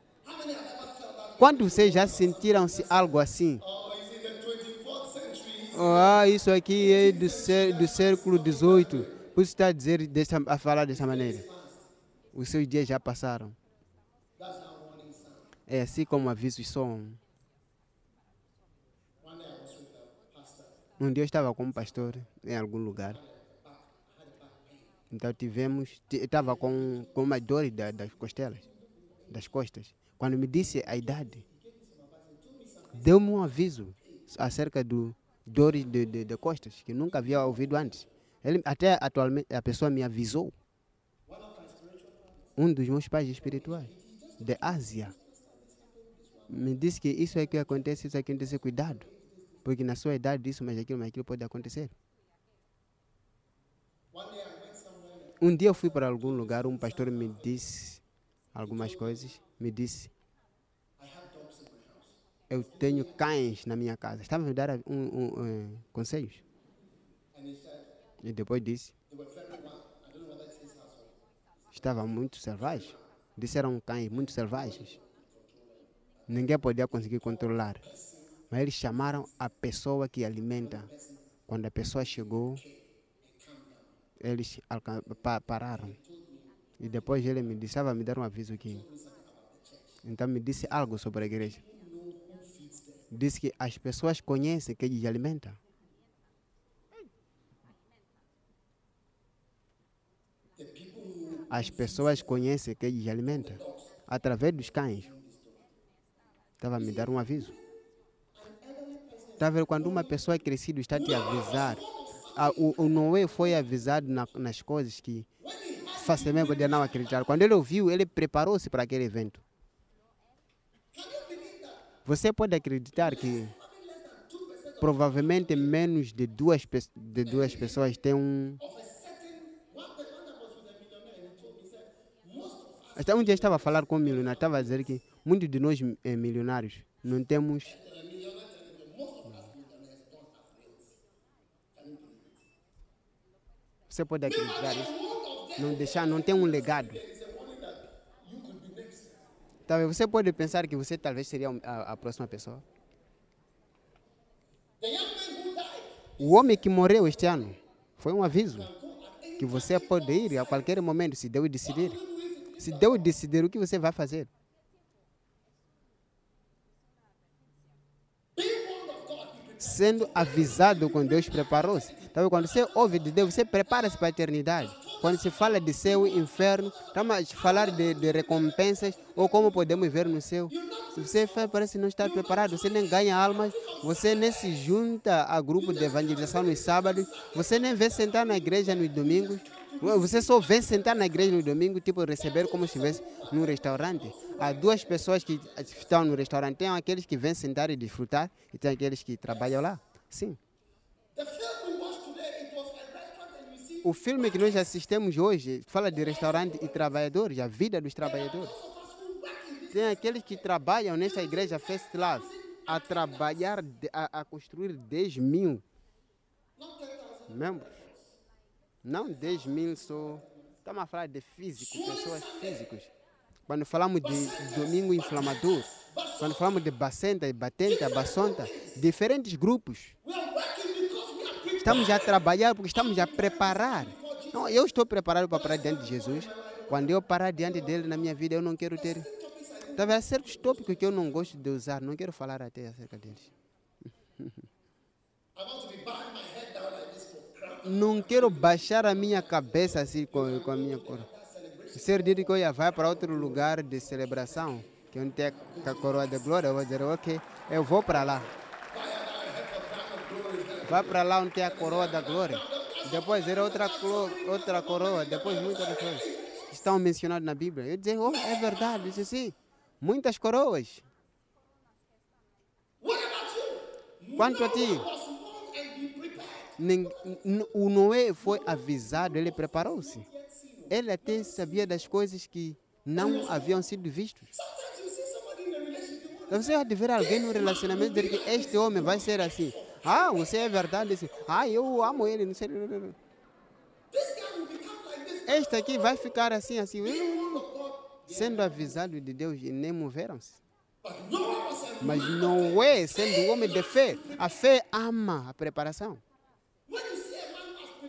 Quando vocês já sentiram-se algo assim? Is in the 24th century. Ah, isso aqui é do, do século XVIII. Por isso está a, dizer a falar dessa maneira. Os seus dias já passaram. É assim como avisos pastor. Um dia eu estava com um pastor em algum lugar. Então tivemos, estava com, com uma dor da- das costelas, das costas. Quando me disse a idade, deu-me um aviso acerca do dores de, de, de costas, que nunca havia ouvido antes. Ele, até atualmente a pessoa me avisou. Um dos meus pais espirituais, de Ásia, me disse que isso é que acontece, isso é que acontece, cuidado. Porque na sua idade isso, mas aquilo, mas aquilo pode acontecer. Um dia eu fui para algum lugar, um pastor me disse algumas coisas, me disse, eu tenho cães na minha casa. Estava a me dar um, um, eh, conselhos. E depois disse, estava muito selvagem. Disse eram cães muito selvagens. Ninguém podia conseguir controlar. Mas eles chamaram a pessoa que alimenta. Quando a pessoa chegou, eles pararam. E depois ele me disse, a me dar um aviso aqui. Então me disse algo sobre a igreja. Disse que as pessoas conhecem que eles alimentam. As pessoas conhecem que eles alimentam através dos cães. Estava a me dar um aviso. Está a ver quando uma pessoa é crescida está a te avisar. Ah, o, o Noé foi avisado na- nas coisas que facilmente podia não acreditar. Quando ele ouviu, ele preparou-se para aquele evento. Você pode acreditar que provavelmente menos de duas, de duas pessoas têm um. Até um dia eu estava a falar com um milionário, estava a dizer que muitos de nós eh, milionários não temos. Você pode acreditar isso? Não deixar, não tem um legado. Talvez você pode pensar que você talvez seria a, a próxima pessoa. O homem que morreu este ano foi um aviso que você pode ir a qualquer momento se Deus decidir. Se Deus decidir o que você vai fazer. Sendo avisado com Deus preparou-se. Então, quando você ouve de Deus, você prepara-se para a eternidade. Quando se fala de céu e inferno, estamos a falar de, de recompensas ou como podemos ver no céu. Você fa- parece não estar preparado, você nem ganha almas, você nem se junta a grupo de evangelização nos sábados, você nem vem sentar na igreja nos domingos, você só vem sentar na igreja no domingo, tipo receber como se estivesse num restaurante. Há duas pessoas que estão no restaurante, tem aqueles que vêm sentar e desfrutar e tem aqueles que trabalham lá. Sim. O filme que nós assistimos hoje fala de restaurante e trabalhadores, a vida dos trabalhadores. Tem aqueles que trabalham nesta igreja First Love a trabalhar, a, a construir 10 mil membros. Não 10 mil só. Estamos a falar de físicos, pessoas físicas. Quando falamos de domingo inflamador, quando falamos de bacenta, batenta, baçonta, diferentes grupos. Estamos a trabalhar porque estamos a preparar. Não, eu estou preparado para parar diante de Jesus. Quando eu parar diante dele na minha vida, eu não quero ter. Talvez certos tópicos que eu não gosto de usar, não quero falar até acerca deles. [LAUGHS] Não quero baixar a minha cabeça assim com, com a minha cor. O Senhor disse que eu ia vai para outro lugar de celebração, que onde tem a coroa de glória. Eu vou dizer, ok, eu vou para lá. Vai para lá onde tem a coroa da glória. Depois era outra, outra coroa, depois muitas coisas. Estão mencionadas na Bíblia. Eu disse, oh, é verdade. Disse, sim, muitas coroas. Quanto a ti? O Noé foi avisado, ele preparou-se. Ele até sabia das coisas que não haviam sido vistas. Você vai ver alguém no relacionamento dizer que este homem vai ser assim. Ah, você é verdade. Ah, eu amo ele. Não sei. Este aqui vai ficar assim, assim. Sendo avisado de Deus e nem moveram-se. Mas Noé, sendo um homem de fé, a fé ama a preparação.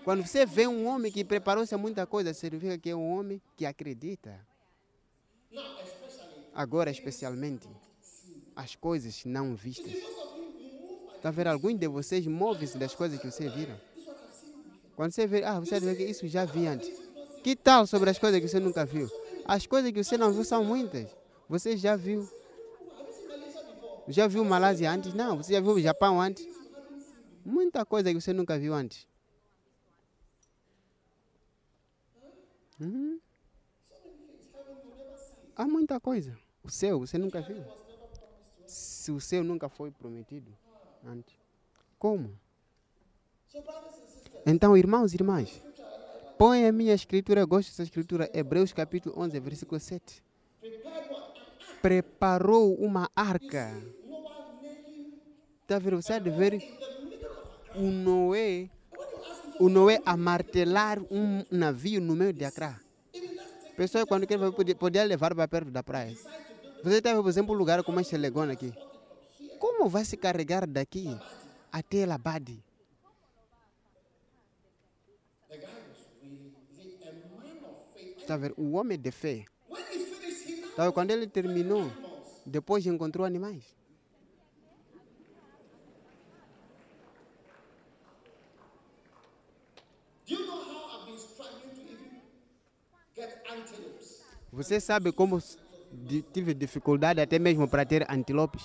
Quando você vê um homem que preparou-se a muita coisa, significa que é um homem que acredita. Agora, especialmente, as coisas não vistas. Está vendo? Alguns de vocês movem-se das coisas que você viram. Quando você vê, ah, você vê que isso já vi antes. Que tal sobre as coisas que você nunca viu? As coisas que você não viu são muitas. Você já viu. Já viu Malásia antes? Não. Você já viu o Japão antes? Muita coisa que você nunca viu antes. Uhum. Há muita coisa. O céu, você nunca viu. Se o céu nunca foi prometido antes. Como? Então, irmãos e irmãs, põe a minha escritura, eu gosto dessa escritura, Hebreus capítulo 11, versículo 7. Preparou uma arca. Está vendo? Você há de ver o Noé, o Noé a martelar um navio no meio de Acre. Pessoas, quando podia, podia levar para perto da praia. Você vendo, por exemplo, um lugar como este Legona aqui. Como vai se carregar daqui até Labade? Está vendo? O homem de fé. Quando ele terminou, depois encontrou animais. Você sabe como tive dificuldade até mesmo para ter antilopes?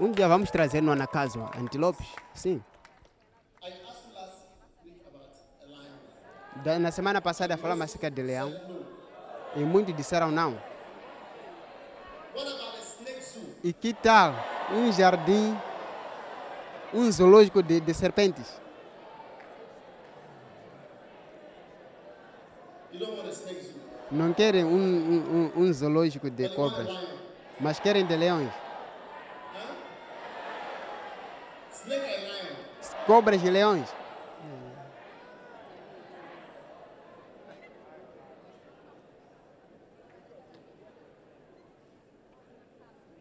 Um dia vamos trazer no Anacaso antilopes? Sim. Da- Na semana passada falamos acerca de leão. E muitos disseram não. E que tal um jardim, um zoológico de, de serpentes? You don't want a snake. Não querem um, um, um- um zoológico de cobras, mas querem de leões. Cobras e leões.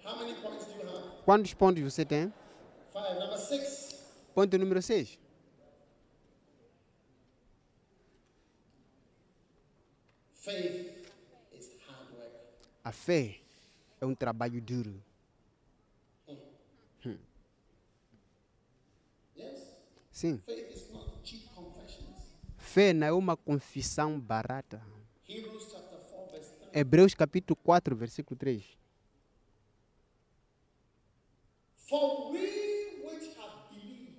How many points do you have? Quantos pontos você tem? Five. Number six. Ponto número 6. Faith is hard work. A fé é um trabalho duro. Sim. Not cheap confessions. Fé não é uma confissão barata. Hebrews chapter 4, verse 3. Hebreus capítulo 4, versículo 3. For we which have believed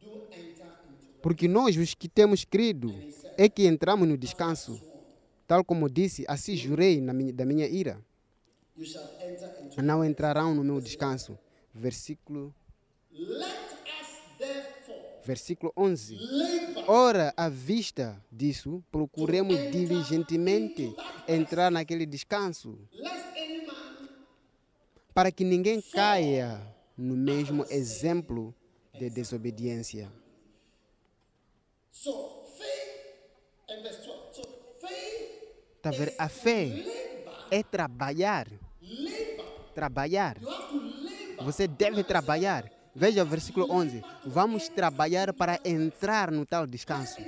do enter into Porque nós, os que temos crido, é que entramos no descanso. Tal como disse, assim jurei na minha, da minha ira. Não entrarão no meu descanso. Versículo, versículo 11. labor Ora, à vista disso, procuremos diligentemente entrar naquele descanso, para que ninguém caia no mesmo exemplo de desobediência. So faith and verse 12. So faith Tá? A fé é trabalhar. Trabalhar. Você deve trabalhar. Veja o versículo 11. Vamos trabalhar para entrar no tal descanso.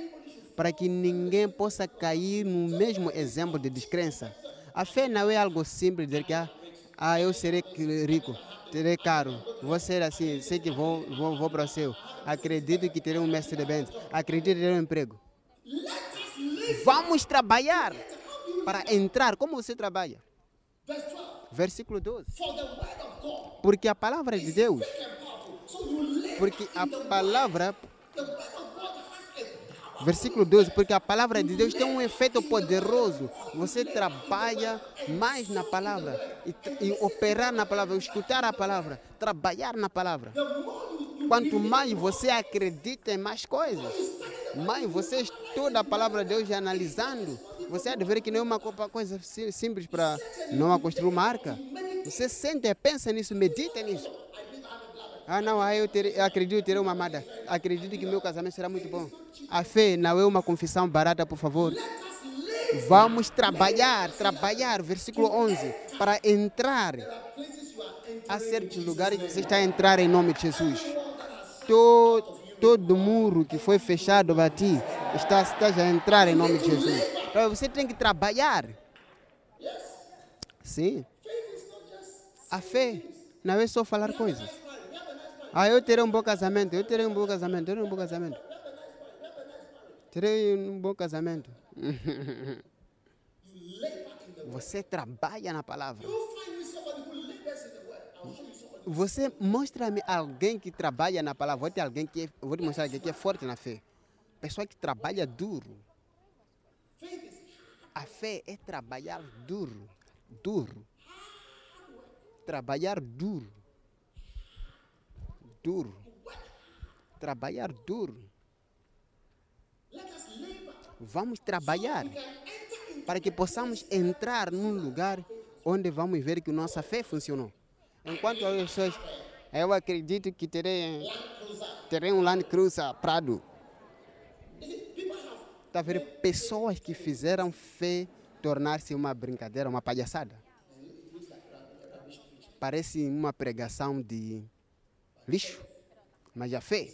Para que ninguém possa cair no mesmo exemplo de descrença. A fé não é algo simples, dizer que ah, ah, eu serei rico, terei caro, vou ser assim, sei que vou, vou, vou para o céu. Acredito que terei um mestre de bens, acredito que terei um emprego. Vamos trabalhar para entrar. Como você trabalha? Verse 12. Versículo 12. For the word of God Porque a palavra de Deus, porque a palavra, versículo 12, porque a palavra de Deus tem um efeito poderoso. Você trabalha mais na palavra e, e operar na palavra, escutar a palavra, trabalhar na palavra. Quanto mais você acredita em mais coisas, mais você estuda a palavra de Deus analisando, você há de ver que não é uma co- coisa si- simples para não construir uma arca. Você sente, pensa nisso, medita nisso. Ah, não, ah, eu, eu acredito terei uma amada. Acredito que meu casamento será muito bom. A fé não é uma confissão barata, por favor. Vamos trabalhar, trabalhar, versículo 11, para entrar a certos lugares que você está a entrar em nome de Jesus. Todo, todo muro que foi fechado para ti está, está a entrar em nome de Jesus. Então, você tem que trabalhar. Sim. A fé não é só falar coisas. Ah, eu terei um bom casamento, eu terei um bom casamento, terei um bom casamento. Terei um bom casamento. [LAUGHS] Você trabalha na palavra. Você mostra-me alguém que trabalha na palavra. Vou ter alguém que é, vou te mostrar alguém que é forte na fé. Pessoa que trabalha duro. A fé é trabalhar duro, duro. Trabalhar duro. Duro. Trabalhar duro. Vamos trabalhar para que possamos entrar num lugar onde vamos ver que nossa fé funcionou. Enquanto as pessoas, eu acredito que terei, terei um Land Cruiser Prado. Está a ver pessoas que fizeram fé tornar-se uma brincadeira, uma palhaçada. Parece uma pregação de lixo, mas a fé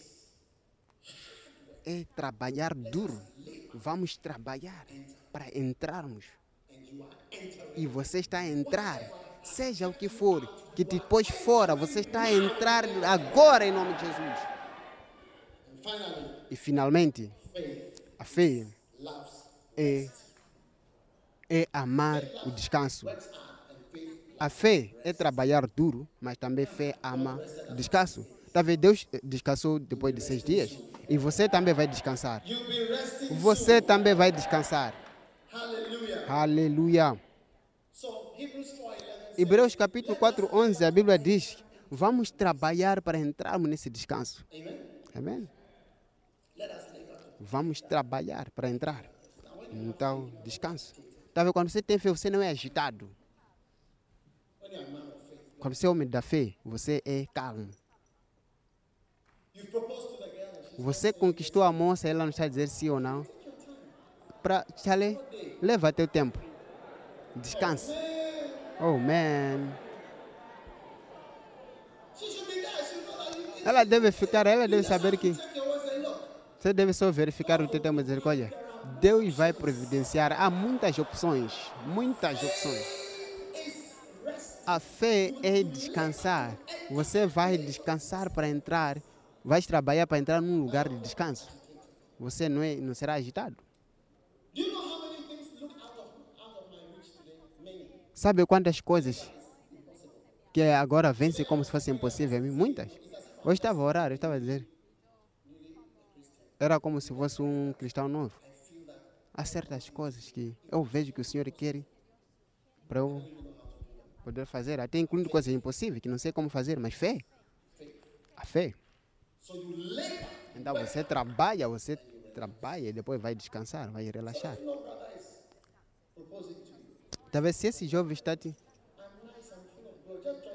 é trabalhar duro. Vamos trabalhar para entrarmos. E você está a entrar, seja o que for, que te pôs fora, você está a entrar agora em nome de Jesus. E finalmente, a fé é, é amar o descanso. A fé é trabalhar duro, mas também fé ama o descanso. Talvez Deus descansou depois de seis dias e você também vai descansar. Você também vai descansar. Aleluia. So Hebrews 4:11 Hebreus capítulo 4, 11, a Bíblia diz: Vamos trabalhar para entrarmos nesse descanso. Amém? Vamos trabalhar para entrar. Então, descanso. Talvez quando você tem fé, você não é agitado. Quando você é homem da fé, você é calmo. Você conquistou a moça, ela não está a dizer sim ou não. Para, Chale, leva teu tempo. Descanse. Oh, man. Ela deve ficar, ela deve saber que você deve só verificar o dizer, olha, Deus vai providenciar. Há muitas opções, muitas opções. A fé é descansar. Você vai descansar para entrar, vai trabalhar para entrar num lugar de descanso. Você não, é, não será agitado. Sabe quantas coisas que agora vence como se fosse impossível? Muitas. Hoje estava a orar, eu estava a dizer. Era como se fosse um cristão novo. Há certas coisas que eu vejo que o Senhor quer para eu poder fazer, até incluindo coisas impossíveis que não sei como fazer, mas fé. A fé. Então você trabalha, você trabalha e depois vai descansar, vai relaxar. Talvez se esse jovem está te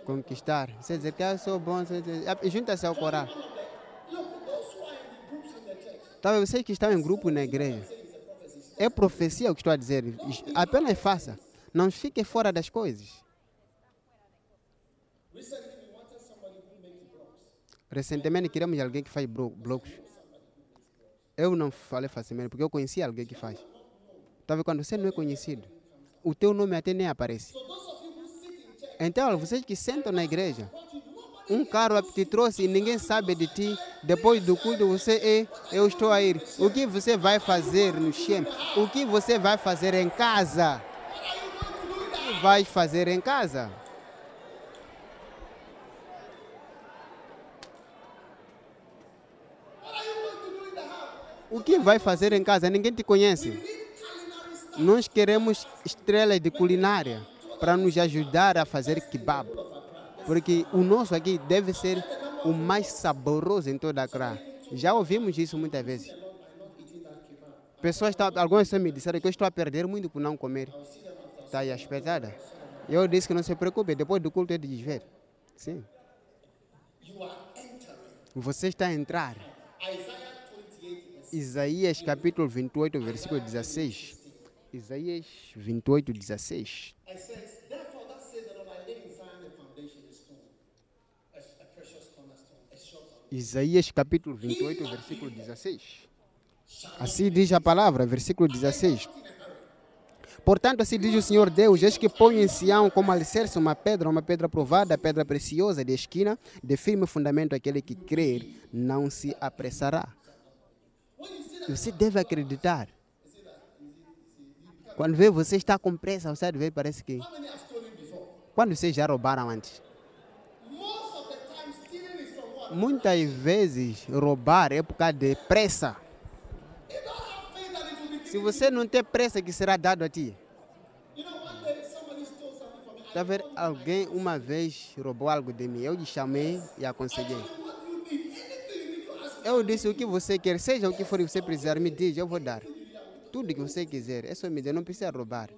conquistar, você dizer que eu sou bom, ah, junta-se ao corar. Talvez vocês que estão em grupo na igreja. É profecia o que estou a dizer. Apenas faça. Não fique fora das coisas. Recentemente queremos alguém que faz blo- blocos. Eu não falei facilmente, porque eu conheci alguém que faz. Vendo? Quando você não é conhecido, o teu nome até nem aparece. Então, vocês que sentam na igreja, um carro te trouxe e ninguém sabe de ti. Depois do culto, você é, eu estou a ir. O que você vai fazer no Shem? O que você vai fazer em casa? O que vai fazer em casa? O que vai fazer em casa? Ninguém te conhece. Nós queremos estrelas de culinária para nos ajudar a fazer kebab. Porque o nosso aqui deve ser o mais saboroso em toda a Accra. Já ouvimos isso muitas vezes. Pessoas, estão, algumas me disseram que eu estou a perder muito por não comer. Está aí a espetada. Eu disse que não se preocupe, depois do culto é de desver. Sim. Você está a entrar. Isaías capítulo 28, versículo 16. Isaías 28, 16. Isaías capítulo 28, versículo 16. Assim diz a palavra, versículo 16. Portanto, assim diz o Senhor Deus: Eis que põe em Sião como alicerce uma pedra, uma pedra provada, pedra preciosa de esquina, de firme fundamento, aquele que crer não se apressará. Você deve acreditar. Quando vê você está com pressa, você vê, parece que. Quando vocês já roubaram antes? Muitas vezes roubar é por causa de pressa. Se você não tem pressa que será dado a ti. Tá a ver? Alguém uma vez roubou algo de mim. Eu lhe chamei e aconselhei. Eu disse o que você quer, seja o que for que você precisar, me diz, eu vou dar. Tudo que você quiser, é só me dizer, não precisa roubar.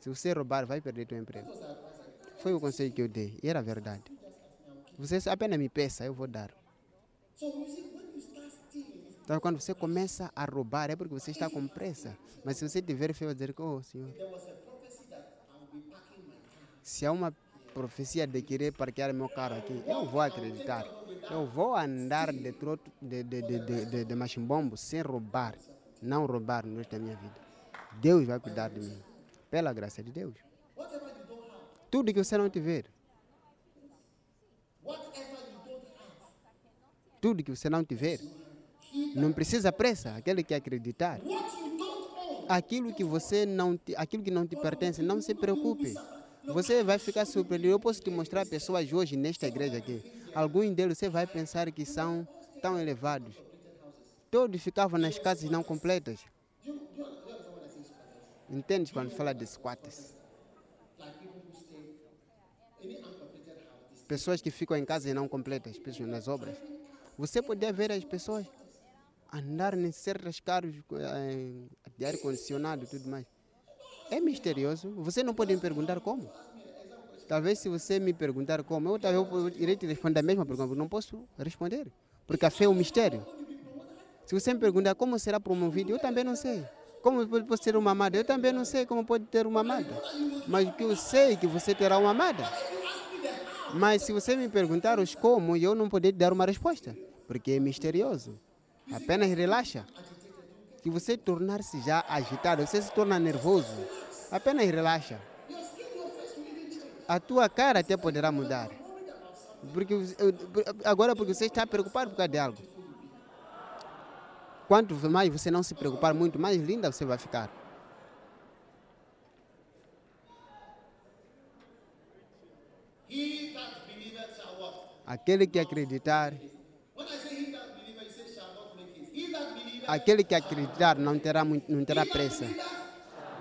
Se você roubar, vai perder teu emprego. Foi o conselho que eu dei e era verdade. Você apenas me peça, eu vou dar. Então, quando você começa a roubar, é porque você está com pressa. Mas se você tiver fé, vai dizer, oh, Senhor, se há uma profecia de querer parquear meu carro aqui, eu vou acreditar. Eu vou andar de, troto, de, de, de, de, de, machimbombo sem roubar. Não roubar no resto da minha vida. Deus vai cuidar de mim. Pela graça de Deus. Tudo que você não tiver, whatever you don't have, tudo que você não tiver, não precisa pressa. Aquele que acreditar. Aquilo que você não, te- aquilo que não te pertence, não se preocupe. Você vai ficar surpreendido. Eu posso te mostrar pessoas hoje nesta igreja aqui. Alguns deles você vai pensar que são tão elevados. Todos ficavam nas casas não completas. Entende quando fala de squatters? Pessoas que ficam em casas não completas, pessoas nas obras. Você podia ver as pessoas andar em certos carros eh, de ar-condicionado e tudo mais. É misterioso. Você não pode me perguntar como. Talvez se você me perguntar como, eu talvez irei te responder a mesma pergunta. Não posso responder, porque a fé é um mistério. Se você me perguntar como será promovido, eu também não sei. Como pode ter uma amada? Eu também não sei como pode ter uma amada. Mas o que eu sei é que você terá uma amada. Mas se você me perguntar os como, eu não poder dar uma resposta, porque é misterioso. Apenas relaxa. Se você tornar-se já agitado, você se torna nervoso, apenas relaxa. A tua cara até poderá mudar. Porque agora porque você está preocupado por causa de algo. Quanto mais você não se preocupar muito, mais linda você vai ficar. He Aquele que acreditar, aquele que acreditar não terá, não terá pressa.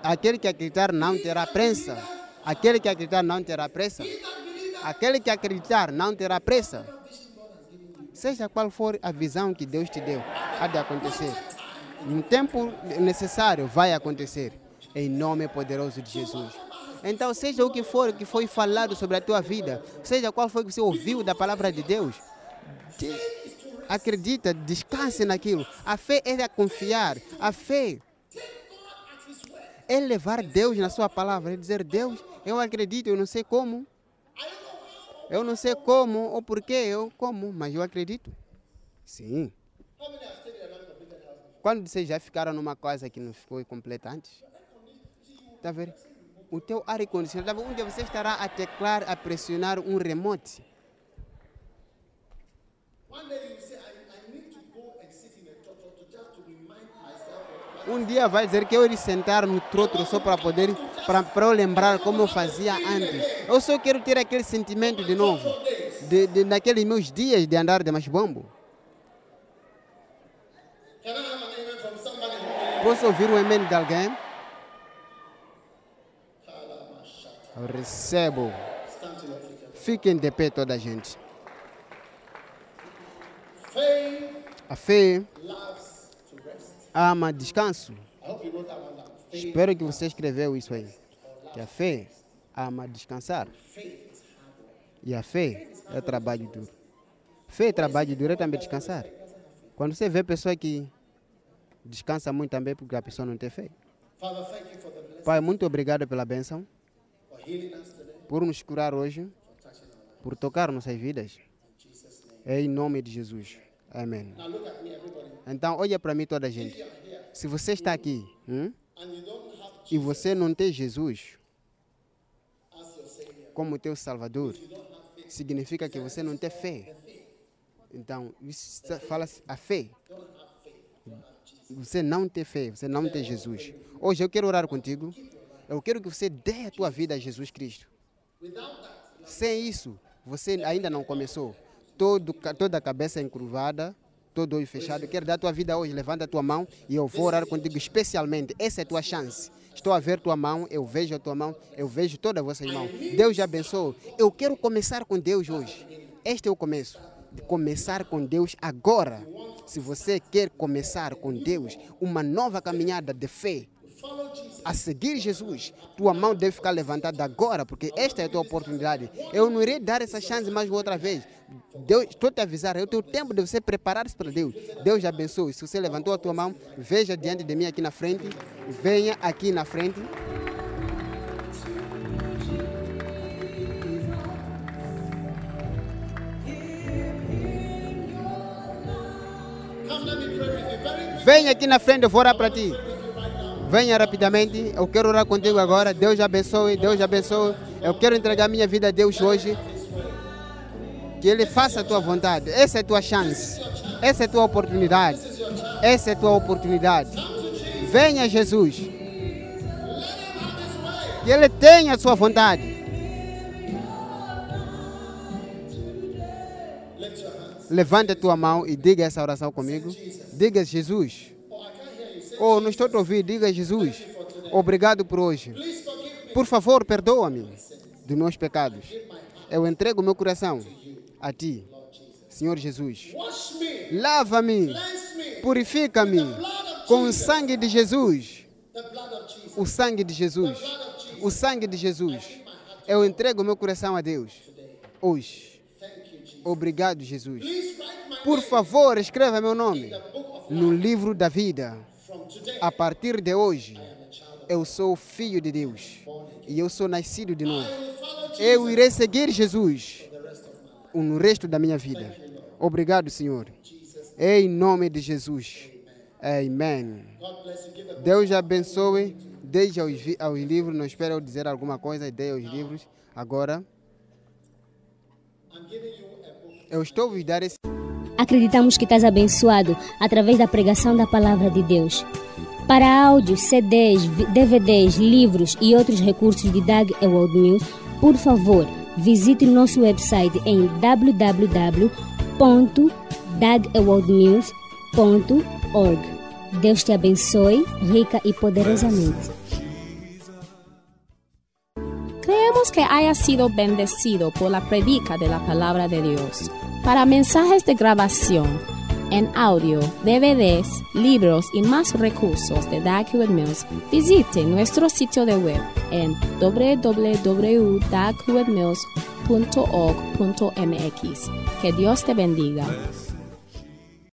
Aquele que acreditar não terá pressa. Aquele que acreditar não terá pressa. Aquele que acreditar não terá pressa. Seja qual for a visão que Deus te deu, há de acontecer. No tempo necessário vai acontecer. Em nome poderoso de Jesus. Então, seja o que for que foi falado sobre a tua vida, seja qual foi que você ouviu da palavra de Deus, de- acredita, descanse naquilo. A fé é a confiar. A fé é levar Deus na sua palavra, é dizer, Deus, eu acredito, eu não sei como. Eu não sei como ou porquê, eu como, mas eu acredito. Sim. Quando vocês já ficaram numa coisa que não ficou completa antes, está ver? O teu ar condicionado, um dia você estará a teclar, a pressionar um remote. Um dia vai dizer que eu iria sentar no trotro só para poder, para, para eu lembrar como eu fazia antes. Eu só quero ter aquele sentimento de novo, de, de, naqueles meus dias de andar de machibombo. Posso ouvir o amém de alguém? Eu recebo. Fiquem de pé toda a gente. A fé ama descanso. Espero que você escreveu isso aí. Que a fé ama descansar. E a fé é trabalho duro. Fé é trabalho duro é também descansar. Quando você vê pessoa que descansa muito também porque a pessoa não tem fé. Pai, muito obrigado pela bênção, por nos curar hoje, por tocar nossas vidas. Name. Em nome de Jesus. Amém. Então, olha para mim toda a gente. Se você está aqui hum, e você não tem Jesus como teu Salvador, significa que você não tem fé. Então, isso fala a fé. Você não tem fé, você não tem Jesus. Hoje eu quero orar contigo. Eu quero que você dê a tua vida a Jesus Cristo. Sem isso, você ainda não começou. Todo, toda a cabeça encurvada, todo olho fechado. Quero dar a tua vida hoje. Levanta a tua mão e eu vou orar contigo especialmente. Essa é a tua chance. Estou a ver tua mão, eu vejo a tua mão, eu vejo todas as vossas mãos. Deus já abençoe. Eu quero começar com Deus hoje. Este é o começo. De começar com Deus agora. Se você quer começar com Deus, uma nova caminhada de fé, a seguir Jesus, tua mão deve ficar levantada agora, porque esta é a tua oportunidade. Eu não irei dar essa chance mais outra vez. Estou te avisar, é o teu tempo de você preparar-se para Deus. Deus abençoe. Se você levantou a tua mão, veja diante de mim aqui na frente. Venha aqui na frente. Venha aqui na frente, eu vou orar para ti. Venha rapidamente, eu quero orar contigo agora. Deus abençoe, Deus abençoe. Eu quero entregar minha vida a Deus hoje. Que Ele faça a tua vontade. Essa é a tua chance. Essa é a tua oportunidade. Essa é a tua oportunidade. Venha, Jesus. Que Ele tenha a sua vontade. Levante a tua mão e diga essa oração comigo. Diga, Jesus. Oh, não estou a ouvir. Diga, Jesus. Obrigado por hoje. Por favor, perdoa-me dos meus pecados. Eu entrego meu coração a ti, Senhor Jesus. Lava-me, purifica-me com o sangue de Jesus. O sangue de Jesus. O sangue de Jesus. Eu entrego meu coração a Deus hoje. Obrigado, Jesus. Por favor, escreva meu nome no livro da vida. A partir de hoje, eu sou filho de Deus e eu sou nascido de novo. Eu irei seguir Jesus no resto da minha vida. Obrigado, Senhor. Em nome de Jesus. Amém. Deus abençoe. Desde aos, aos livros, não espero eu dizer alguma coisa, dei aos livros. Agora, eu estou vos dar esse. Acreditamos que estás abençoado através da pregação da palavra de Deus. Para áudios, CDs, DVDs, livros e outros recursos de Doug Ewald Mills, por favor, visite nosso website em www.dougewaldmills.org. Deus te abençoe rica e poderosamente. Creemos que haya sido bendecido por la predica de la palabra de Dios. Para mensajes de grabación en audio, DVDs, libros y más recursos de Hewitt Mills, visite nuestro sitio de web en www.doughewittmills.org.mx. Que Dios te bendiga.